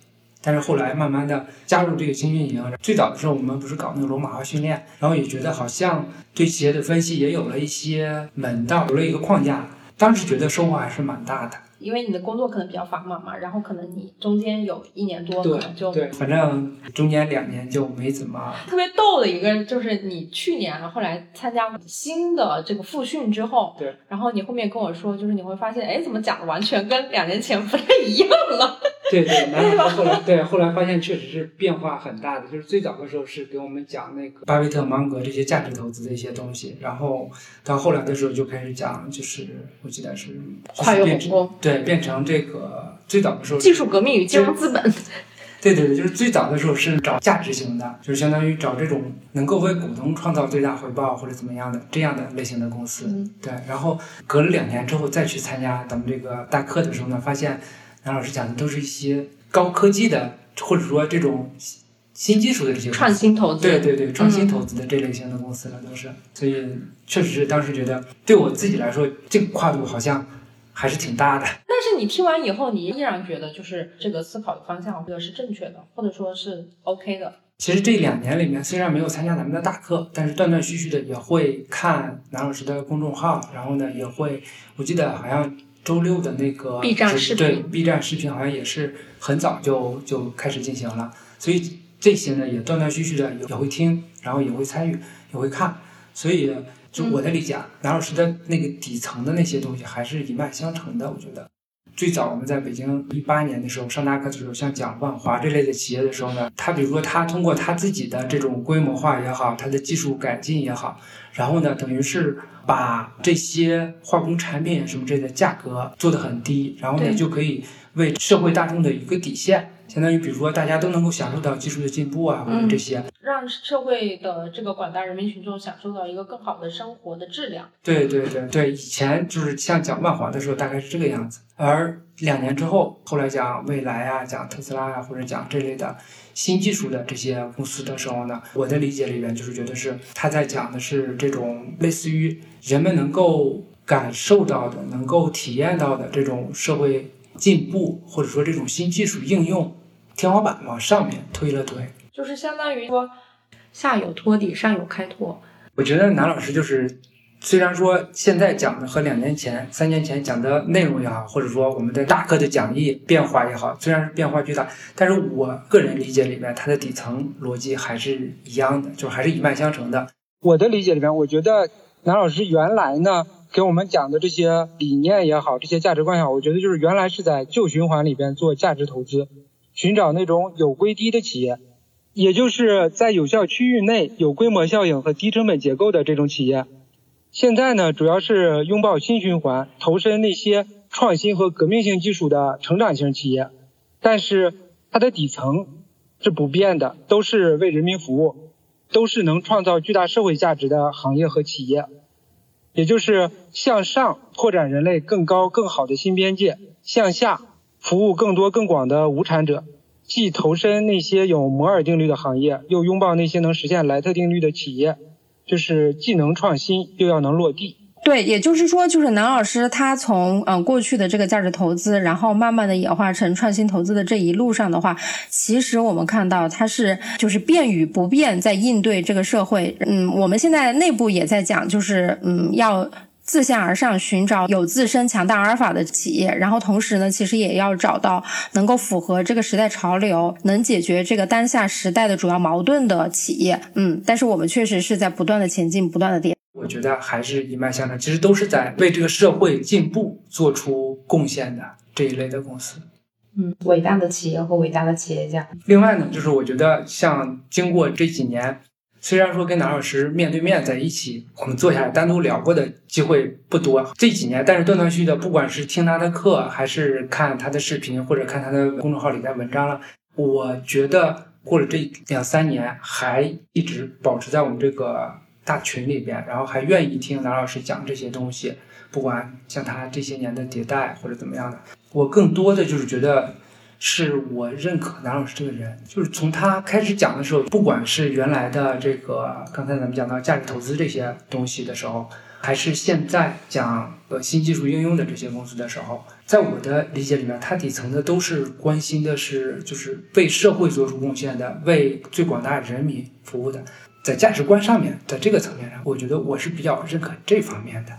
但是后来慢慢的加入这个新运营，最早的时候我们不是搞那个罗马化训练，然后也觉得好像对企业的分析也有了一些门道，有了一个框架，当时觉得收获还是蛮大的。因为你的工作可能比较繁忙嘛，然后可能你中间有一年多可能就对，反正中间两年就没怎么。特别逗的一个就是你去年后来参加新的这个复训之后，对，然后你后面跟我说，就是你会发现，哎，怎么讲的完全跟两年前不太一样了。对对，然后 (laughs) 后来对后来发现确实是变化很大的，就是最早的时候是给我们讲那个巴菲特、芒格这些价值投资的一些东西，然后到后来的时候就开始讲，就是我记得是跨越鸿沟，对，变成这个最早的时候技术革命与金融资本。(laughs) 对对对，就是最早的时候是找价值型的，就是相当于找这种能够为股东创造最大回报或者怎么样的这样的类型的公司。嗯，对。然后隔了两年之后再去参加咱们这个大课的时候呢，发现南老师讲的都是一些高科技的，或者说这种新技术的这些创新投资。对对对，创新投资的这类型的公司了，都是。所以确实是当时觉得，对我自己来说，这个跨度好像。还是挺大的，但是你听完以后，你依然觉得就是这个思考的方向，我觉得是正确的，或者说是 OK 的。其实这两年里面，虽然没有参加咱们的大课，但是断断续续的也会看南老师的公众号，然后呢，也会，我记得好像周六的那个 B 站视频，对 B 站视频好像也是很早就就开始进行了，所以这些呢也断断续续的也会听，然后也会参与，也会看，所以。就我的理解，南老师的那个底层的那些东西还是一脉相承的。我觉得，最早我们在北京一八年的时候上大课的时候，像讲万华这类的企业的时候呢，他比如说他通过他自己的这种规模化也好，他的技术改进也好，然后呢，等于是把这些化工产品什么之类的价格做得很低，然后呢就可以为社会大众的一个底线。相当于，比如说，大家都能够享受到技术的进步啊，或者这些，让社会的这个广大人民群众享受到一个更好的生活的质量。对对对对，以前就是像讲万华的时候，大概是这个样子。而两年之后，后来讲未来啊，讲特斯拉啊，或者讲这类的新技术的这些公司的时候呢，我的理解里边就是觉得是他在讲的是这种类似于人们能够感受到的、能够体验到的这种社会进步，或者说这种新技术应用。天花板往上面推了推，就是相当于说下有托底，上有开拓。我觉得南老师就是，虽然说现在讲的和两年前、三年前讲的内容也好，或者说我们的大课的讲义变化也好，虽然是变化巨大，但是我个人理解里面，它的底层逻辑还是一样的，就还是一脉相承的。我的理解里面，我觉得南老师原来呢给我们讲的这些理念也好，这些价值观也好，我觉得就是原来是在旧循环里边做价值投资。寻找那种有规低的企业，也就是在有效区域内有规模效应和低成本结构的这种企业。现在呢，主要是拥抱新循环，投身那些创新和革命性技术的成长型企业。但是它的底层是不变的，都是为人民服务，都是能创造巨大社会价值的行业和企业。也就是向上拓展人类更高更好的新边界，向下。服务更多更广的无产者，既投身那些有摩尔定律的行业，又拥抱那些能实现莱特定律的企业，就是既能创新又要能落地。对，也就是说，就是南老师他从嗯过去的这个价值投资，然后慢慢的演化成创新投资的这一路上的话，其实我们看到他是就是变与不变在应对这个社会。嗯，我们现在内部也在讲，就是嗯要。自下而上寻找有自身强大阿尔法的企业，然后同时呢，其实也要找到能够符合这个时代潮流、能解决这个当下时代的主要矛盾的企业。嗯，但是我们确实是在不断的前进，不断的跌。我觉得还是一脉相承，其实都是在为这个社会进步做出贡献的这一类的公司。嗯，伟大的企业和伟大的企业家。另外呢，就是我觉得像经过这几年。虽然说跟南老师面对面在一起，我们坐下来单独聊过的机会不多，这几年，但是断断续续的，不管是听他的课，还是看他的视频，或者看他的公众号里的文章了，我觉得过了这两三年，还一直保持在我们这个大群里边，然后还愿意听南老师讲这些东西，不管像他这些年的迭代或者怎么样的，我更多的就是觉得。是我认可南老师这个人，就是从他开始讲的时候，不管是原来的这个刚才咱们讲到价值投资这些东西的时候，还是现在讲呃新技术应用的这些公司的时候，在我的理解里面，它底层的都是关心的是就是为社会做出贡献的，为最广大人民服务的。在价值观上面，在这个层面上，我觉得我是比较认可这方面的，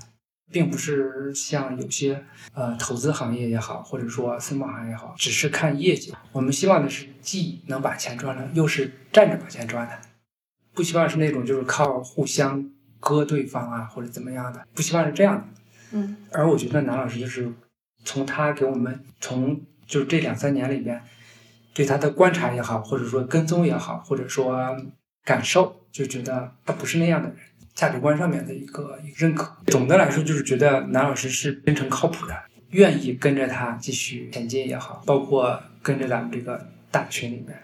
并不是像有些呃投资行业也好，或者说私募行业也好，只是看业绩。我们希望的是既能把钱赚了，又是站着把钱赚的，不希望是那种就是靠互相割对方啊或者怎么样的，不希望是这样的。嗯，而我觉得南老师就是从他给我们从就是这两三年里边对他的观察也好，或者说跟踪也好，或者说感受。就觉得他不是那样的人，价值观上面的一个一个认可。总的来说，就是觉得南老师是真诚靠谱的，愿意跟着他继续前进也好，包括跟着咱们这个大群里面，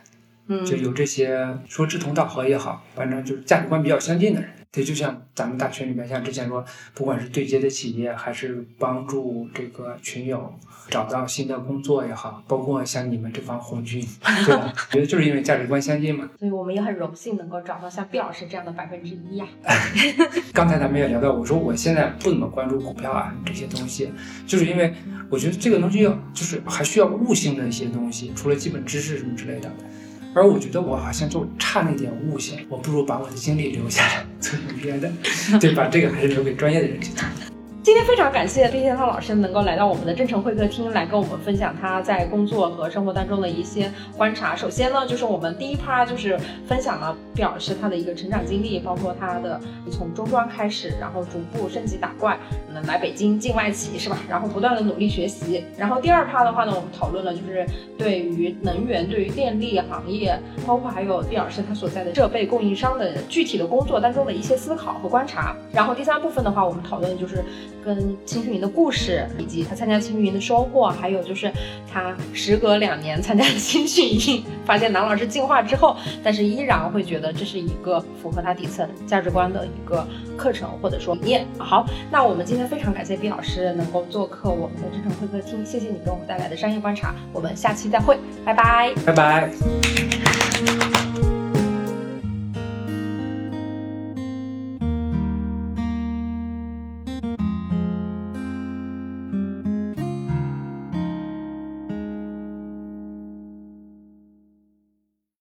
嗯，就有这些说志同道合也好，反正就是价值观比较相近的人。对，就像咱们大群里面，像之前说，不管是对接的企业，还是帮助这个群友找到新的工作也好，包括像你们这帮红军，对吧？(laughs) 我觉得就是因为价值观相近嘛。所以我们也很荣幸能够找到像毕老师这样的百分之一呀。(laughs) 刚才咱们也聊到，我说我现在不怎么关注股票啊这些东西，就是因为我觉得这个东西要就是还需要悟性的一些东西，除了基本知识什么之类的。而我觉得我好像就差那点悟性，我不如把我的精力留下来做点别的，(laughs) 对，把这个还是留给专业的人去做。今天非常感谢毕建涛老师能够来到我们的真诚会客厅，来跟我们分享他在工作和生活当中的一些观察。首先呢，就是我们第一趴就是分享了毕老师他的一个成长经历，包括他的从中专开始，然后逐步升级打怪，嗯，来北京境外企是吧？然后不断的努力学习。然后第二趴的话呢，我们讨论了就是对于能源、对于电力行业，包括还有毕老师他所在的设备供应商的具体的工作当中的一些思考和观察。然后第三部分的话，我们讨论就是。跟青训营的故事，以及他参加青训营的收获，还有就是他时隔两年参加青训营，发现南老师进化之后，但是依然会觉得这是一个符合他底层价值观的一个课程或者说理念。好，那我们今天非常感谢毕老师能够做客我们的真诚会客厅，谢谢你给我们带来的商业观察，我们下期再会，拜拜，拜拜。